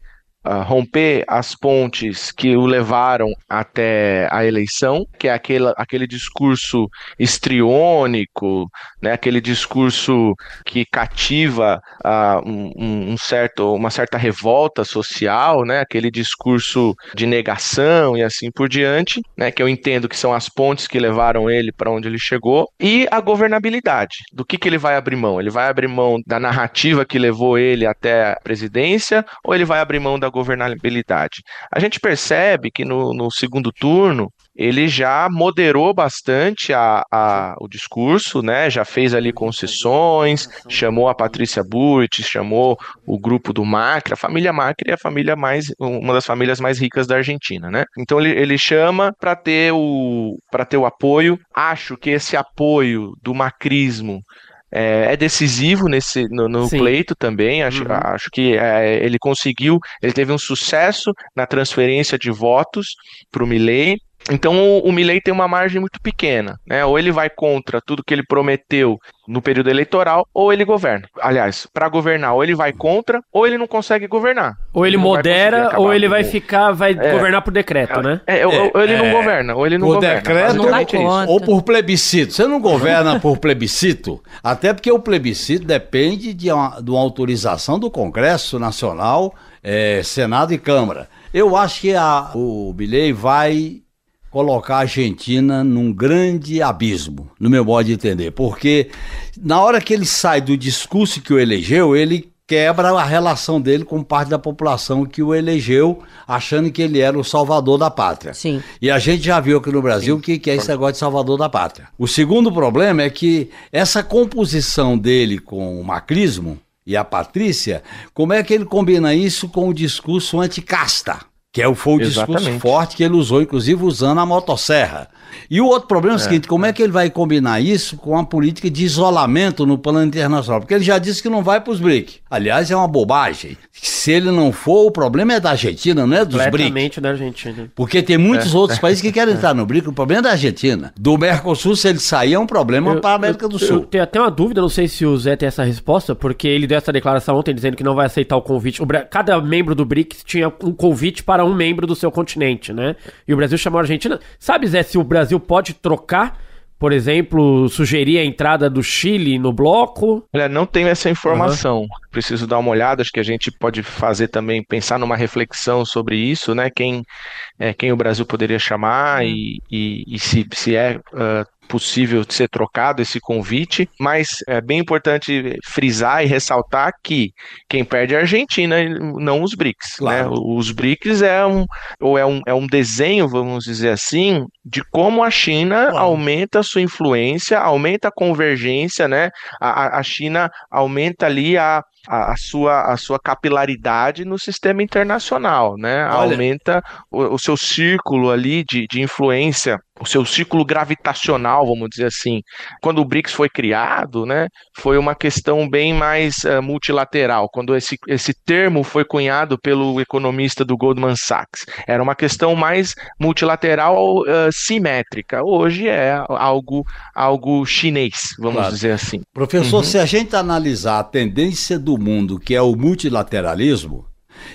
romper as pontes que o levaram até a eleição, que é aquele, aquele discurso estriônico, né, aquele discurso que cativa uh, um, um, certo, uma certa revolta social, né, aquele discurso de negação e assim por diante, né, que eu entendo que são as pontes que levaram ele para onde ele chegou, e a governabilidade. Do que, que ele vai abrir mão? Ele vai abrir mão da narrativa que levou ele até a presidência ou ele vai abrir mão da governabilidade. A gente percebe que no, no segundo turno ele já moderou bastante a, a, o discurso, né? Já fez ali concessões, chamou a Patrícia Burrit, chamou o grupo do Macri. A família Macri é a família mais, uma das famílias mais ricas da Argentina, né? Então ele, ele chama para ter o para ter o apoio. Acho que esse apoio do macrismo é, é, decisivo nesse no, no pleito também. Acho, uhum. acho que é, ele conseguiu, ele teve um sucesso na transferência de votos para o Milley. Então o, o Milley tem uma margem muito pequena, né? Ou ele vai contra tudo que ele prometeu no período eleitoral, ou ele governa. Aliás, para governar, ou ele vai contra, ou ele não consegue governar. Ou ele, ele modera, ou ele vai ficar, vai é, governar por decreto, é, né? É, ou, ou ele não é. governa, ou ele não por governa. decreto, não dá conta. ou por plebiscito. Você não governa por plebiscito, até porque o plebiscito depende de uma, de uma autorização do Congresso Nacional, é, Senado e Câmara. Eu acho que a, o Bilhei vai colocar a Argentina num grande abismo, no meu modo de entender, porque na hora que ele sai do discurso que o elegeu, ele quebra a relação dele com parte da população que o elegeu, achando que ele era o salvador da pátria. Sim. E a gente já viu aqui no Brasil o que, que é esse negócio de salvador da pátria. O segundo problema é que essa composição dele com o macrismo e a Patrícia, como é que ele combina isso com o discurso anticasta? Que é o, foi o discurso forte que ele usou, inclusive usando a motosserra. E o outro problema é o seguinte: como é que ele vai combinar isso com a política de isolamento no plano internacional? Porque ele já disse que não vai para os BRIC. Aliás, é uma bobagem. Se ele não for, o problema é da Argentina, não é dos BRIC. da Argentina. Porque tem muitos é. outros países que querem entrar no BRIC, o problema é da Argentina. Do Mercosul, se ele sair, é um problema para a América eu, do Sul. Eu tenho até uma dúvida, não sei se o Zé tem essa resposta, porque ele deu essa declaração ontem dizendo que não vai aceitar o convite. O, cada membro do BRICS tinha um convite para um membro do seu continente, né? E o Brasil chamou a Argentina. Sabe, Zé, se o Brasil pode trocar por exemplo, sugerir a entrada do Chile no bloco? Olha, não tenho essa informação. Uhum. Preciso dar uma olhada. Acho que a gente pode fazer também, pensar numa reflexão sobre isso, né? Quem, é, quem o Brasil poderia chamar e, e, e, se, se é uh, possível de ser trocado esse convite, mas é bem importante frisar e ressaltar que quem perde é a Argentina, não os BRICS. Né? Claro. Né? Os BRICS é um, ou é, um, é um desenho, vamos dizer assim, de como a China aumenta a sua influência, aumenta a convergência, né? A, a China aumenta ali a, a, a, sua, a sua capilaridade no sistema internacional, né? Olha. Aumenta o, o, seu círculo ali de, de influência, o seu círculo gravitacional, vamos dizer assim. Quando o BRICS foi criado, né, foi uma questão bem mais uh, multilateral. Quando esse, esse termo foi cunhado pelo economista do Goldman Sachs, era uma questão mais multilateral uh, simétrica. Hoje é algo, algo chinês, vamos claro. dizer assim. Professor, uhum. se a gente analisar a tendência do mundo, que é o multilateralismo,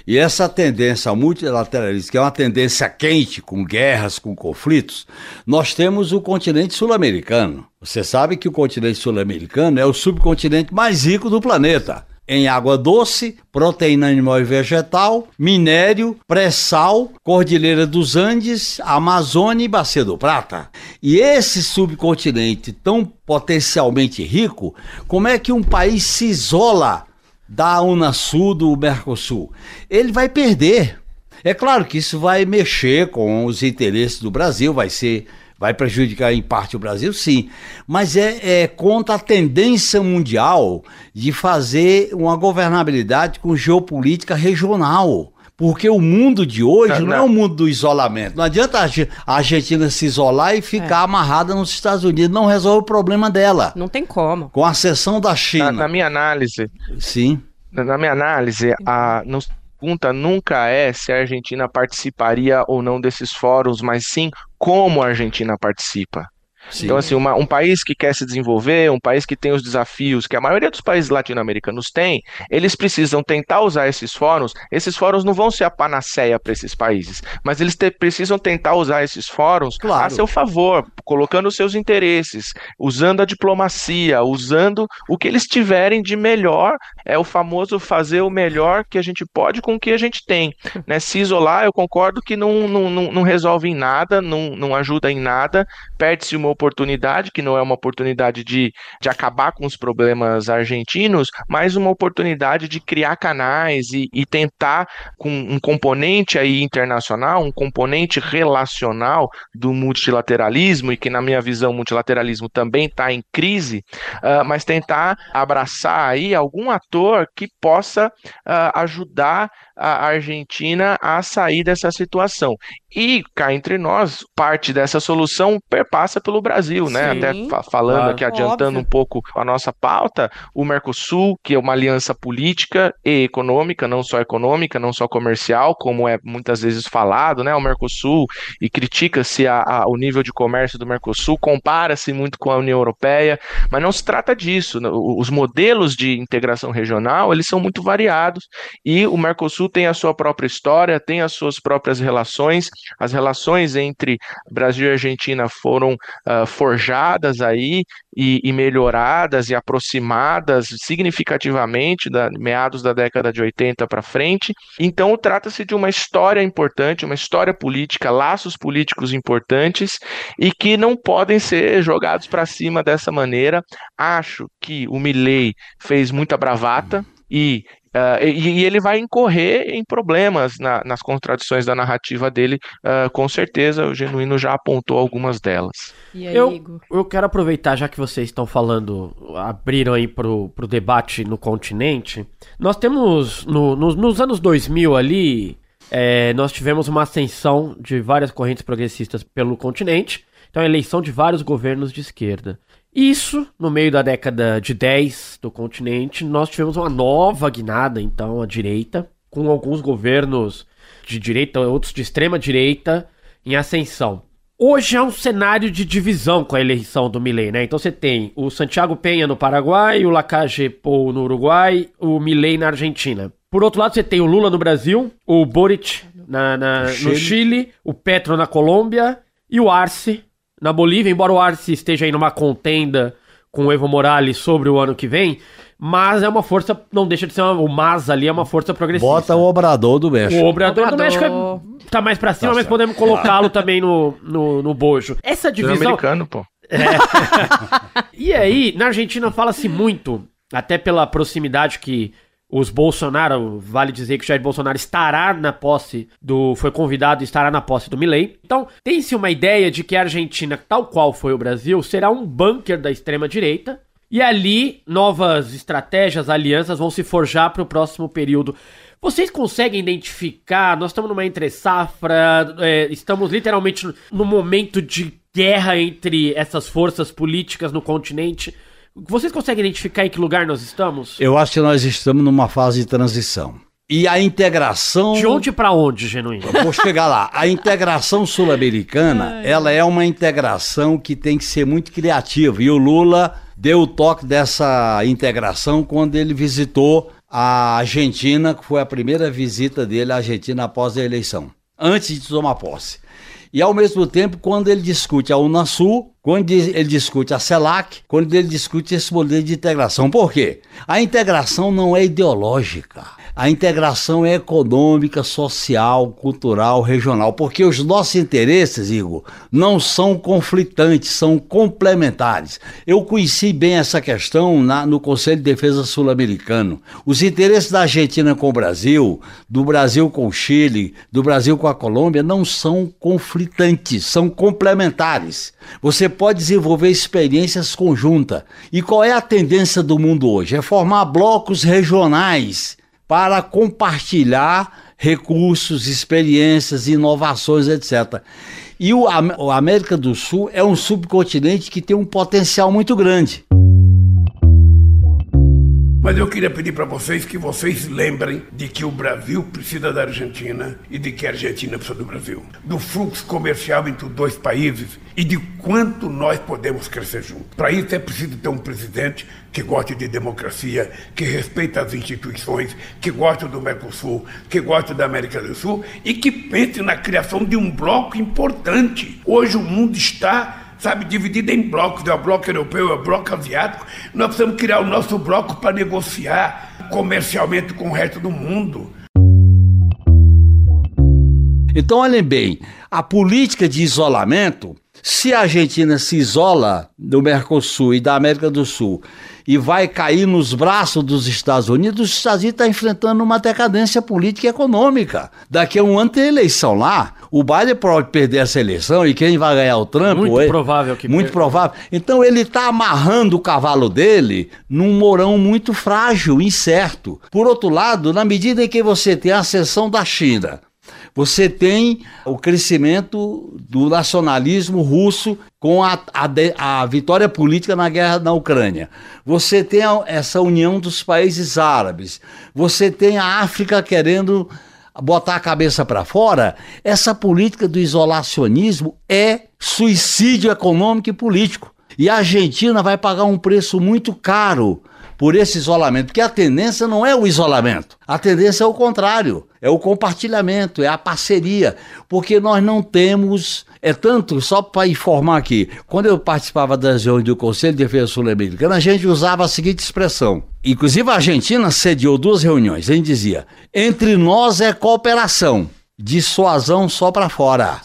e essa tendência ao multilateralismo, que é uma tendência quente, com guerras, com conflitos, nós temos o continente sul-americano. Você sabe que o continente sul-americano é o subcontinente mais rico do planeta. Em água doce, proteína animal e vegetal, minério, pré-sal, Cordilheira dos Andes, Amazônia e Bacia do Prata. E esse subcontinente tão potencialmente rico, como é que um país se isola da Unasul, do Mercosul. Ele vai perder. É claro que isso vai mexer com os interesses do Brasil, vai ser vai prejudicar em parte o Brasil, sim, mas é, é, contra a tendência mundial de fazer uma governabilidade com geopolítica regional. Porque o mundo de hoje não, não, é o mundo do isolamento. Não adianta a Argentina se isolar e ficar é. amarrada nos Estados Unidos. Não resolve o problema dela. Não tem como. Com a cessão da China. Na, na minha análise. Sim. Na minha análise, a, não, pergunta nunca é se a Argentina participaria ou não desses fóruns, mas sim como a Argentina participa. Sim. Então, assim, uma, um país que quer se desenvolver, um país que tem os desafios que a maioria dos países latino-americanos tem, eles precisam tentar usar esses fóruns. Esses fóruns não vão ser a panaceia para esses países, mas eles te, precisam tentar usar esses fóruns claro. a seu favor, colocando os seus interesses, usando a diplomacia, usando o que eles tiverem de melhor. É o famoso fazer o melhor que a gente pode com o que a gente tem. Né? Se isolar, eu concordo que não, não, não, não resolve em nada, não, não ajuda em nada, perde-se uma oportunidade, que não é uma oportunidade de, de acabar com os problemas argentinos, mas uma oportunidade de criar canais e, e tentar, com um componente aí internacional, um componente relacional do multilateralismo, e que na minha visão o multilateralismo também está em crise, uh, mas tentar abraçar aí algum ator que possa uh, ajudar a Argentina a sair dessa situação. E cá entre nós, parte dessa solução perpassa pelo Brasil, né? Até fa falando claro. aqui, adiantando Óbvio. um pouco a nossa pauta, o Mercosul, que é uma aliança política e econômica, não só econômica, não só comercial, como é muitas vezes falado, né? O Mercosul e critica-se o nível de comércio do Mercosul, compara-se muito com a União Europeia, mas não se trata disso. Né? Os modelos de integração regional, eles são muito variados e o Mercosul tem a sua própria história, tem as suas próprias relações. As relações entre Brasil e Argentina foram uh, forjadas aí e, e, melhoradas e aproximadas significativamente da meados da década de 80 para frente. Então trata-se de uma história importante, uma história política, laços políticos importantes e que não podem ser jogados para cima dessa maneira. Acho que o Milley fez muita bravata e Uh, e, e, ele vai incorrer em problemas na, nas contradições da narrativa dele, uh, com certeza. O Genuíno já apontou algumas delas. Aí, eu, eu quero aproveitar, já que vocês estão falando, abriram aí pro, pro debate no continente. Nós temos, no, no, nos anos 2000 ali, é, nós tivemos uma ascensão de várias correntes progressistas pelo continente. Então, a eleição de vários governos de esquerda. Isso, no meio da década de 10 do continente, nós tivemos uma nova guinada, então, à direita, com alguns governos de direita, outros de extrema direita, em ascensão. Hoje é um cenário de divisão com a eleição do Milei, né? Então você tem o Santiago Penha no Paraguai, o Lacage Pou no Uruguai, o Milei na Argentina. Por outro lado, você tem o Lula no Brasil, o Boric na, na no Chile, o Petro na Colômbia e o Arce na Bolívia, embora o Arce esteja aí numa contenda com o Evo Morales sobre o ano que vem, mas é uma força, não deixa de ser uma, o MAS ali é uma força progressista. Bota o Obrador do México. O Obrador, do Obrador. México é, tá mais pra cima, Tá mas podemos colocá-lo também no, no, no bojo. Essa é divisão... americano, pô. E aí, na Argentina fala-se muito, até pela proximidade que os Bolsonaro, vale dizer que o Jair Bolsonaro estará na posse do. Foi convidado e estará na posse do Milley. Então, tem-se uma ideia de que a Argentina, tal qual foi o Brasil, será um bunker da extrema-direita. E ali, novas estratégias, alianças vão se forjar para o próximo período. Vocês conseguem identificar? Nós estamos numa entre-safra, é, estamos literalmente no- momento de guerra entre essas forças políticas no continente. Vocês conseguem identificar em que lugar nós estamos? Eu acho que nós estamos numa fase de transição. E a integração. De onde pra onde, Genuíno? Eu Vou chegar lá. A integração sul-americana, ela é uma integração que tem que ser muito criativa. E o Lula deu o toque dessa integração quando ele visitou a Argentina, que foi a primeira visita dele à Argentina após a eleição, antes de tomar posse. E ao mesmo tempo, quando ele discute a Unasul, quando ele discute a CELAC, quando ele discute esse modelo de integração. Por quê? A integração não é ideológica. A integração é econômica, social, cultural, regional, porque os nossos interesses, Igor, não são conflitantes, são complementares. Eu conheci bem essa questão na- no Conselho de Defesa Sul-Americano. Os interesses da Argentina com o Brasil, do Brasil com o Chile, do Brasil com a Colômbia, não são conflitantes, são complementares. Você pode desenvolver experiências conjuntas. E qual é a tendência do mundo hoje? É formar blocos regionais para compartilhar recursos, experiências, inovações, etc. E o, o América do Sul é um subcontinente que tem um potencial muito grande. Mas eu queria pedir para vocês que vocês lembrem de que o Brasil precisa da Argentina e de que a Argentina precisa do Brasil. Do fluxo comercial entre os dois países e de quanto nós podemos crescer juntos. Para isso é preciso ter um presidente que goste de democracia, que respeite as instituições, que goste do Mercosul, que goste da América do Sul e que pense na criação de um bloco importante. Hoje o mundo está sabe, dividido em blocos, é o bloco europeu, é o bloco asiático. Nós precisamos criar o nosso bloco para negociar comercialmente com o resto do mundo. Então, olhem bem, a política de isolamento, se a Argentina se isola do Mercosul e da América do Sul e vai cair nos braços dos Estados Unidos, os Estados Unidos está enfrentando uma decadência política e econômica. Daqui a um ano tem eleição lá, o Biden pode perder essa eleição e quem vai ganhar o Trump? Muito ele- provável que Muito perca. provável. Então ele está amarrando o cavalo dele num morão muito frágil, incerto. Por outro lado, na medida em que você tem a ascensão da China, você tem o crescimento do nacionalismo russo com a, a a vitória política na guerra na Ucrânia. Você tem a- essa união dos países árabes. Você tem a África querendo botar a cabeça para fora. Essa política do isolacionismo é suicídio econômico e político. E a Argentina vai pagar um preço muito caro por esse isolamento, porque a tendência não é o isolamento, a tendência é o contrário, é o compartilhamento, é a parceria, porque nós não temos, é tanto, só para informar aqui, quando eu participava das reuniões do Conselho de Defesa Sul-Americana, a gente usava a seguinte expressão, inclusive a Argentina sediou duas reuniões, a gente dizia, entre nós é cooperação, dissuasão só para fora.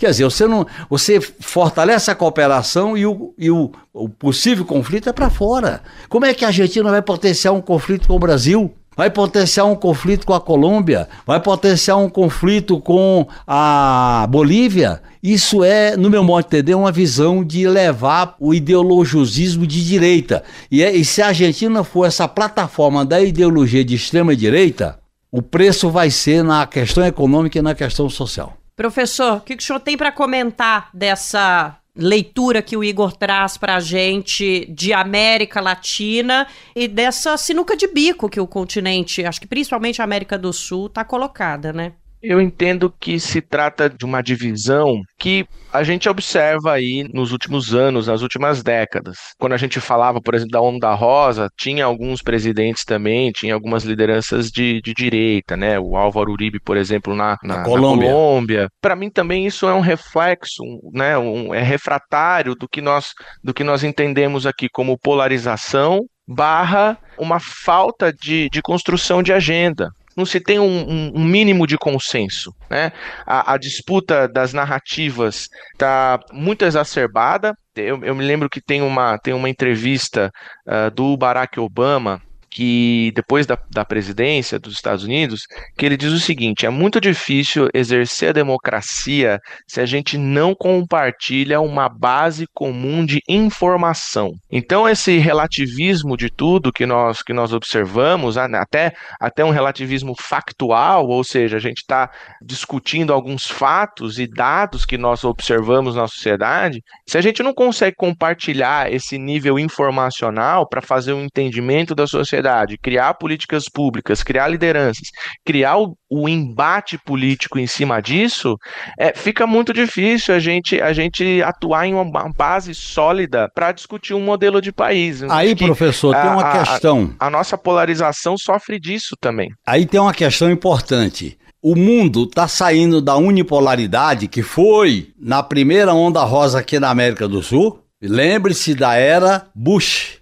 Quer dizer, você, não, você fortalece a cooperação e o, e o, o possível conflito é para fora. Como é que a Argentina vai potenciar um conflito com o Brasil? Vai potenciar um conflito com a Colômbia? Vai potenciar um conflito com a Bolívia? Isso é, no meu modo de entender, uma visão de levar o ideologizismo de direita. E, é- e se a Argentina for essa plataforma da ideologia de extrema direita, o preço vai ser na questão econômica e na questão social. Professor, o que, que o senhor tem para comentar dessa leitura que o Igor traz para a gente de América Latina e dessa sinuca de bico que o continente, acho que principalmente a América do Sul, está colocada, né? Eu entendo que se trata de uma divisão que a gente observa aí nos últimos anos, nas últimas décadas. Quando a gente falava, por exemplo, da Onda Rosa, tinha alguns presidentes também, tinha algumas lideranças de, de direita, né? O Álvaro Uribe, por exemplo, na, na, na Colômbia. Colômbia. Para mim também isso é um reflexo, né? Um, é refratário do que nós do que nós entendemos aqui como polarização barra uma falta de, de construção de agenda não se tem um, um, mínimo de consenso. Né? A, a disputa das narrativas está muito exacerbada. Eu, eu, me lembro que tem uma, tem uma entrevista uh, do Barack Obama que depois da, da presidência dos Estados Unidos, que ele diz o seguinte: é muito difícil exercer a democracia se a gente não compartilha uma base comum de informação. Então esse relativismo de tudo que nós que nós observamos, até até um relativismo factual, ou seja, a gente está discutindo alguns fatos e dados que nós observamos na sociedade, se a gente não consegue compartilhar esse nível informacional para fazer um entendimento da sociedade sociedade, criar políticas públicas, criar lideranças, criar o, o embate político em cima disso, é, fica muito difícil a gente, a gente atuar em uma base sólida para discutir um modelo de país. Aí, professor, tem uma a, questão. A, a nossa polarização sofre disso também. Aí tem uma questão importante. O mundo está saindo da unipolaridade que foi na primeira onda rosa aqui na América do Sul. Lembre-se da era Bush.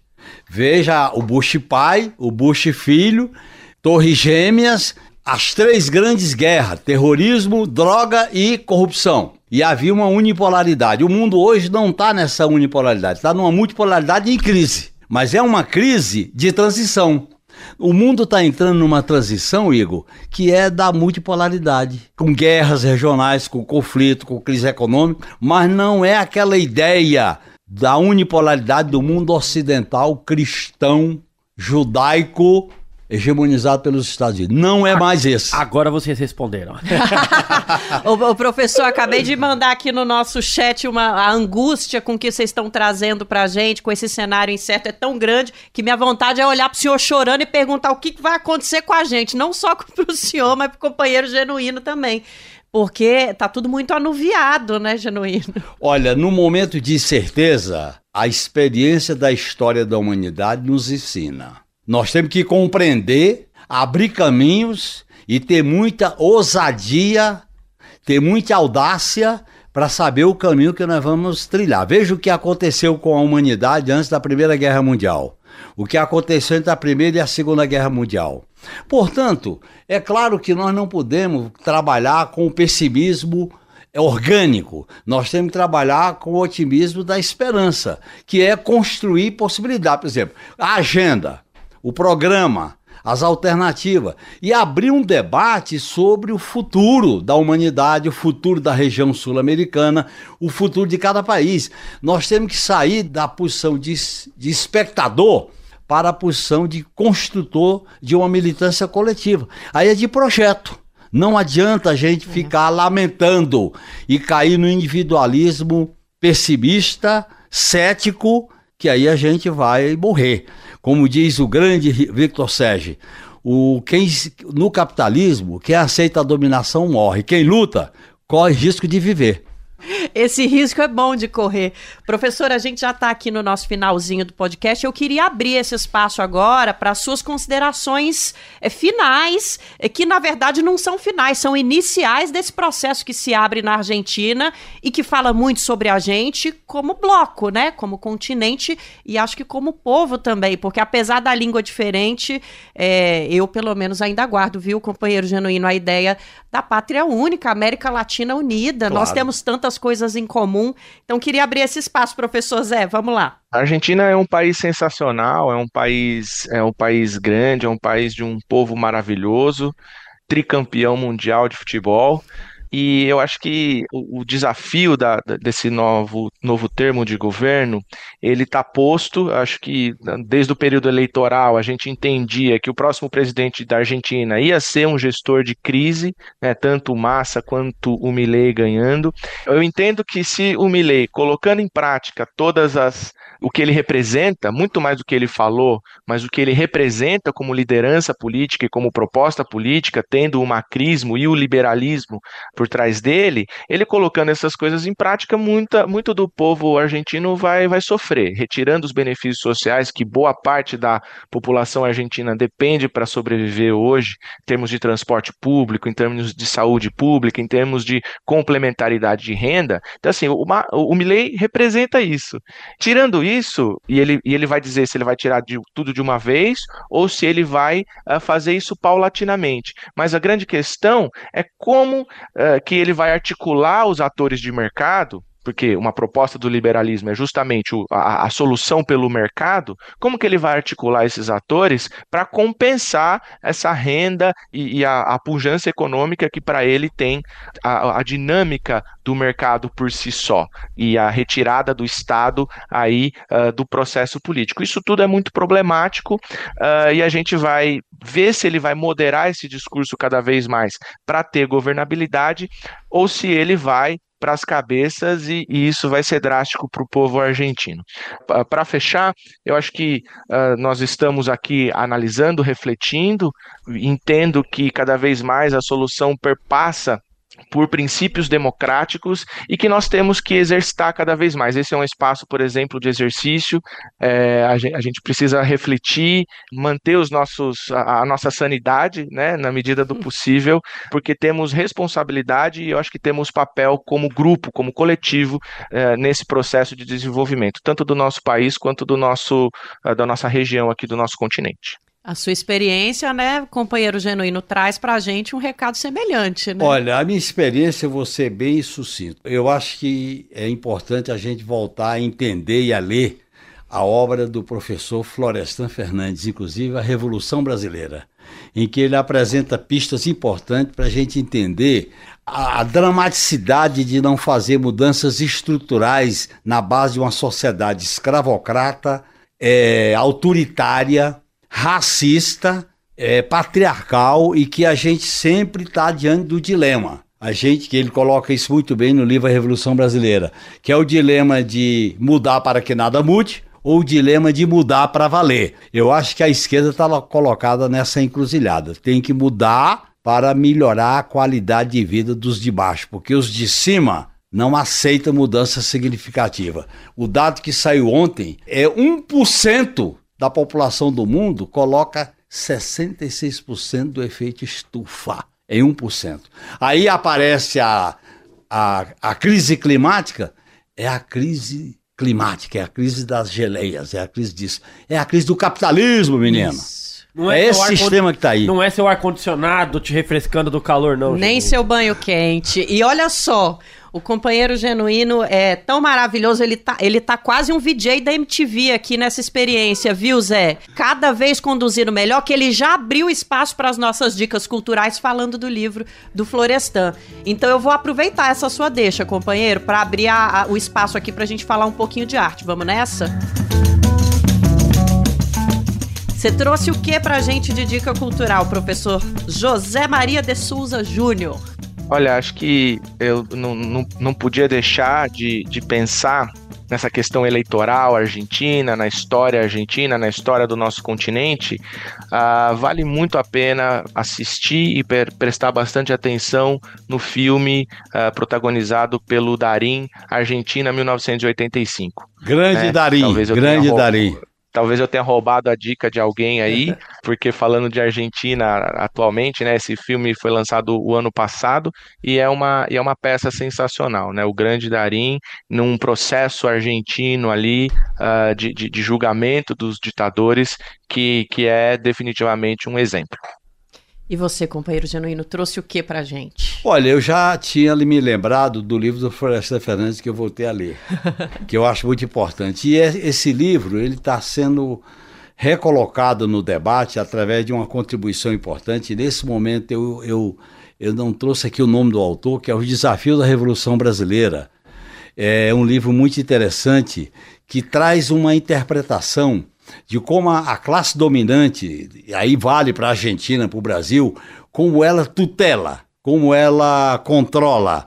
Veja o Bush pai, o Bush filho, Torres Gêmeas, as três grandes guerras: terrorismo, droga e corrupção. E havia uma unipolaridade. O mundo hoje não está nessa unipolaridade, está numa multipolaridade em crise. Mas é uma crise de transição. O mundo está entrando numa transição, Igor, que é da multipolaridade, com guerras regionais, com conflito, com crise econômica, mas não é aquela ideia da unipolaridade do mundo ocidental cristão, judaico, hegemonizado pelos Estados Unidos. Não é mais esse. Agora vocês responderam. o, o, professor, acabei de mandar aqui no nosso chat uma a angústia com que vocês estão trazendo pra gente, com esse cenário incerto, é tão grande que minha vontade é olhar pro senhor chorando e perguntar o que vai acontecer com a gente, não só pro senhor, mas pro companheiro genuíno também porque tá tudo muito anuviado, né, Genuíno? Olha, no momento de certeza, a experiência da história da humanidade nos ensina. Nós temos que compreender, abrir caminhos e ter muita ousadia, ter muita audácia para saber o caminho que nós vamos trilhar. Veja o que aconteceu com a humanidade antes da Primeira Guerra Mundial. O que aconteceu entre a Primeira e a Segunda Guerra Mundial. Portanto, é claro que nós não podemos trabalhar com o pessimismo orgânico. Nós temos que trabalhar com o otimismo da esperança, que é construir possibilidades. Por exemplo, a agenda, o programa, as alternativas e abrir um debate sobre o futuro da humanidade, o futuro da região sul-americana, o futuro de cada país. Nós temos que sair da posição de, de espectador para a posição de construtor de uma militância coletiva. Aí é de projeto. Não adianta a gente uhum. ficar lamentando e cair no individualismo pessimista, cético, que aí a gente vai morrer. Como diz o grande Victor Sege, o quem no capitalismo, quem aceita a dominação morre, quem luta corre risco de viver. Esse risco é bom de correr. Professor, a gente já está aqui no nosso finalzinho do podcast. Eu queria abrir esse espaço agora para suas considerações é, finais, é, que na verdade não são finais, são iniciais desse processo que se abre na Argentina e que fala muito sobre a gente como bloco, né? Como continente e acho que como povo também, porque apesar da língua diferente, é, eu pelo menos ainda guardo, viu, companheiro genuíno, a ideia da pátria única, América Latina unida. Claro. Nós temos tantas coisas em comum. Então, queria abrir esse espaço, professor Zé. Vamos lá. A Argentina é um país sensacional, é um país, é um país grande, é um país de um povo maravilhoso, tricampeão mundial de futebol. E eu acho que o, o desafio da, desse novo, novo termo de governo, ele está posto, acho que desde o período eleitoral a gente entendia que o próximo presidente da Argentina ia ser um gestor de crise, né, tanto Massa quanto o Milei ganhando. Eu entendo que se o Milei, colocando em prática todas as o que ele representa, muito mais do que ele falou, mas o que ele representa como liderança política e como proposta política, tendo o macrismo e o liberalismo por trás dele, ele colocando essas coisas em prática, muita, muito do povo argentino vai, vai sofrer, retirando os benefícios sociais que boa parte da população argentina depende para sobreviver hoje, em termos de transporte público, em termos de saúde pública, em termos de complementaridade de renda. Então, assim, o, o Milley representa isso. Tirando isso, e ele, e ele vai dizer se ele vai tirar de, tudo de uma vez ou se ele vai uh, fazer isso paulatinamente. Mas a grande questão é como uh, que ele vai articular os atores de mercado porque uma proposta do liberalismo é justamente o, a, a, solução pelo mercado, como que ele vai articular esses atores para compensar essa renda e, e a, a, pujança econômica que para ele tem a, a, dinâmica do mercado por si só e a retirada do Estado aí uh, do processo político. Isso tudo é muito problemático uh, e a gente vai ver se ele vai moderar esse discurso cada vez mais para ter governabilidade ou se ele vai para as cabeças e, e, isso vai ser drástico para o povo argentino. Para fechar, eu acho que uh, nós estamos aqui analisando, refletindo, entendo que cada vez mais a solução perpassa por princípios democráticos e que nós temos que exercitar cada vez mais. Esse é um espaço, por exemplo, de exercício. É, a, gente, a, gente, precisa refletir, manter os nossos, a, a, nossa sanidade, né, na medida do possível, porque temos responsabilidade e eu acho que temos papel como grupo, como coletivo é, nesse processo de desenvolvimento, tanto do nosso país quanto do nosso, da nossa região aqui do nosso continente. A sua experiência, né, companheiro genuíno, traz para a gente um recado semelhante, né? Olha, a minha experiência, eu vou ser bem sucinto. Eu acho que é importante a gente voltar a entender e a ler a obra do professor Florestan Fernandes, inclusive a Revolução Brasileira, em que ele apresenta pistas importantes para a gente entender a, a, dramaticidade de não fazer mudanças estruturais na base de uma sociedade escravocrata, é, autoritária, racista, é, patriarcal e que a gente sempre está diante do dilema. A gente, que ele coloca isso muito bem no livro A Revolução Brasileira, que é o dilema de mudar para que nada mude ou o dilema de mudar para valer. Eu acho que a esquerda está colocada nessa encruzilhada. Tem que mudar para melhorar a qualidade de vida dos de baixo, porque os de cima não aceitam mudança significativa. O dado que saiu ontem é 1% da população do mundo coloca 66% do efeito estufa em 1%. Aí aparece a, a, a crise climática, é a crise climática, é a crise das geleias, é a crise disso. É a crise do capitalismo, menino. Não é, é esse sistema que tá aí. Não é seu ar-condicionado te refrescando do calor, não. Nem seu banho quente. E olha só, o companheiro genuíno é tão maravilhoso, ele tá, ele tá quase um VJ da MTV aqui nessa experiência, viu, Zé? Cada vez conduzindo melhor, que ele já abriu espaço para as nossas dicas culturais falando do livro do Florestan. Então eu vou aproveitar essa sua deixa, companheiro, para abrir a, a, o espaço aqui para a gente falar um pouquinho de arte. Vamos nessa? Você trouxe o que pra gente de dica cultural, professor José Maria de Souza Júnior? Olha, acho que eu não, não, não podia deixar de, de pensar nessa questão eleitoral argentina, na história argentina, na história do nosso continente, uh, vale muito a pena assistir e prestar bastante atenção no filme uh, protagonizado pelo Darim, Argentina 1985. Grande é, Darim, grande Darim. Talvez eu tenha roubado a dica de alguém aí, porque falando de Argentina atualmente, né? Esse filme foi lançado o ano passado e é uma, e é uma peça sensacional, né? O Grande Darim, num processo argentino ali uh, de, de, de julgamento dos ditadores, que, que é definitivamente um exemplo. E você, companheiro genuíno, trouxe o que pra gente? Olha, eu já tinha me lembrado do livro do Florestan Fernandes que eu voltei a ler, que eu acho muito importante. E é, esse livro, ele está sendo recolocado no debate através de uma contribuição importante. Nesse momento, eu, eu, eu não trouxe aqui o nome do autor, que é Os Desafios da Revolução Brasileira. É um livro muito interessante que traz uma interpretação de como a, a classe dominante, e aí vale para a Argentina, para o Brasil, como ela tutela, como ela controla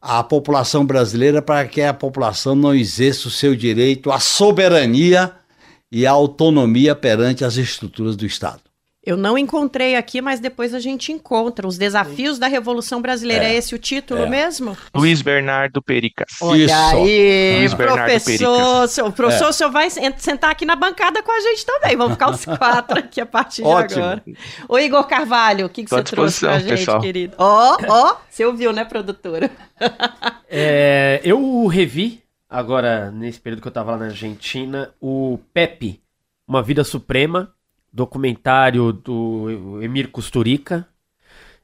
a população brasileira para que a população não exerça o seu direito à soberania e a autonomia perante as estruturas do Estado. Eu não encontrei aqui, mas depois a gente encontra. Os desafios da Revolução Brasileira. É, é esse o título é. mesmo? Luiz Bernardo Pericas. Olha Isso. aí, Luiz professor. Seu, professor, é. o senhor vai sentar aqui na bancada com a gente também. Vamos ficar os quatro aqui a partir de Ótimo. agora. Ô, Igor Carvalho, o que, que você trouxe pra gente, pessoal. querido? Ó, oh, ó, oh, você ouviu, né, produtora? é, eu revi agora, nesse período que eu tava lá na Argentina, o Pepe, Uma Vida Suprema, documentário do Emir Kusturica,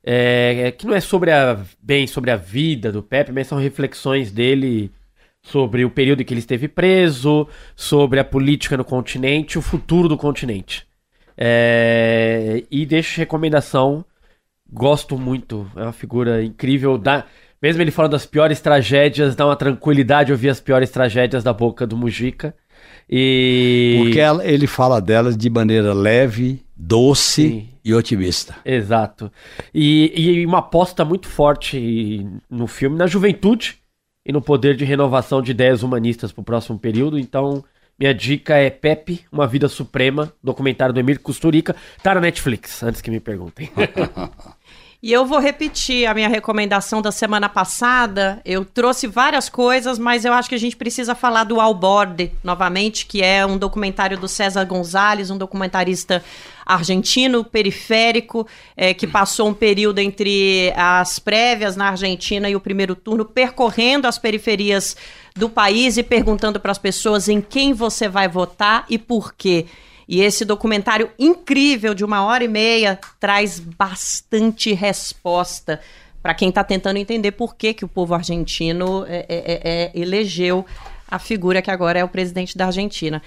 é, que não é sobre a, bem sobre a vida do Pepe, mas são reflexões dele sobre o período em que ele esteve preso, sobre a política no continente, o futuro do continente. É, e deixo recomendação, gosto muito, é uma figura incrível, mesmo ele falando das piores tragédias, dá uma tranquilidade ouvir as piores tragédias da boca do Mujica. E... Porque ela, ele fala delas de maneira leve, doce Sim. e otimista. Exato. E, e uma aposta muito forte no filme, na juventude e no poder de renovação de ideias humanistas para o próximo período. Então, minha dica é Pepe, Uma Vida Suprema, documentário do Emir Kusturica. Tá na Netflix, antes que me perguntem. E eu vou repetir a minha recomendação da semana passada. Eu trouxe várias coisas, mas eu acho que a gente precisa falar do Alborde novamente, que é um documentário do César Gonzalez, um documentarista argentino periférico, é, que passou um período entre as prévias na Argentina e o primeiro turno, percorrendo as periferias do país e perguntando para as pessoas em quem você vai votar e por quê. E esse documentário incrível de uma hora e meia traz bastante resposta para quem está tentando entender por que, que o povo argentino é, é, é, é, elegeu a figura que agora é o presidente da Argentina.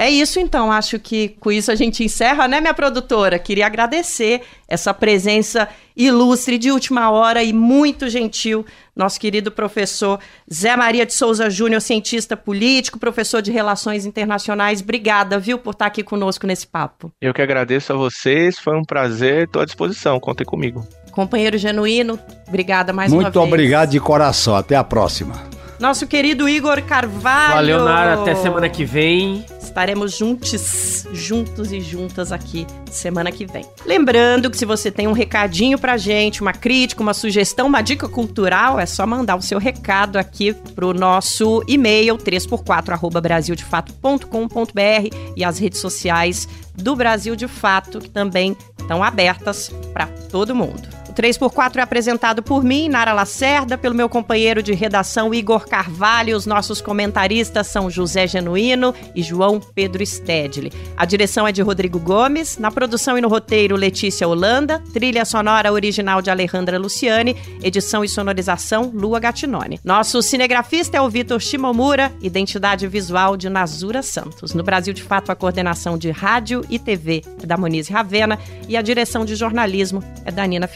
É isso então, acho que com isso a gente encerra, né, minha produtora? Queria agradecer essa presença ilustre de última hora e muito gentil, nosso querido professor Zé Maria de Souza Júnior, cientista político, professor de Relações Internacionais. Obrigada, viu, por estar aqui conosco nesse papo. Eu que agradeço a vocês, foi um prazer, estou à disposição, contem comigo. Companheiro genuíno, obrigada mais muito uma vez. Muito obrigado de coração, até a próxima. Nosso querido Igor Carvalho. Valeu, Nara. Até semana que vem. Estaremos juntos, juntos e juntas aqui semana que vem. Lembrando que se você tem um recadinho pra gente, uma crítica, uma sugestão, uma dica cultural, é só mandar o seu recado aqui pro nosso e-mail 3x4 brasildefato.com.br e as redes sociais do Brasil de Fato, que também estão abertas para todo mundo. 3x4 é apresentado por mim, Nara Lacerda, pelo meu companheiro de redação Igor Carvalho. Os nossos comentaristas são José Genuíno e João Pedro Stedley. A direção é de Rodrigo Gomes, na produção e no roteiro Letícia Holanda, trilha sonora original de Alejandra Luciane, edição e sonorização Lua Gatinone. Nosso cinegrafista é o Vitor Shimomura, identidade visual de Nazura Santos. No Brasil de Fato, a coordenação de rádio e TV é da Monize Ravena e a direção de jornalismo é da Nina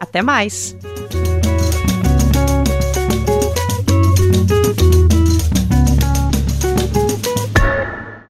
até mais!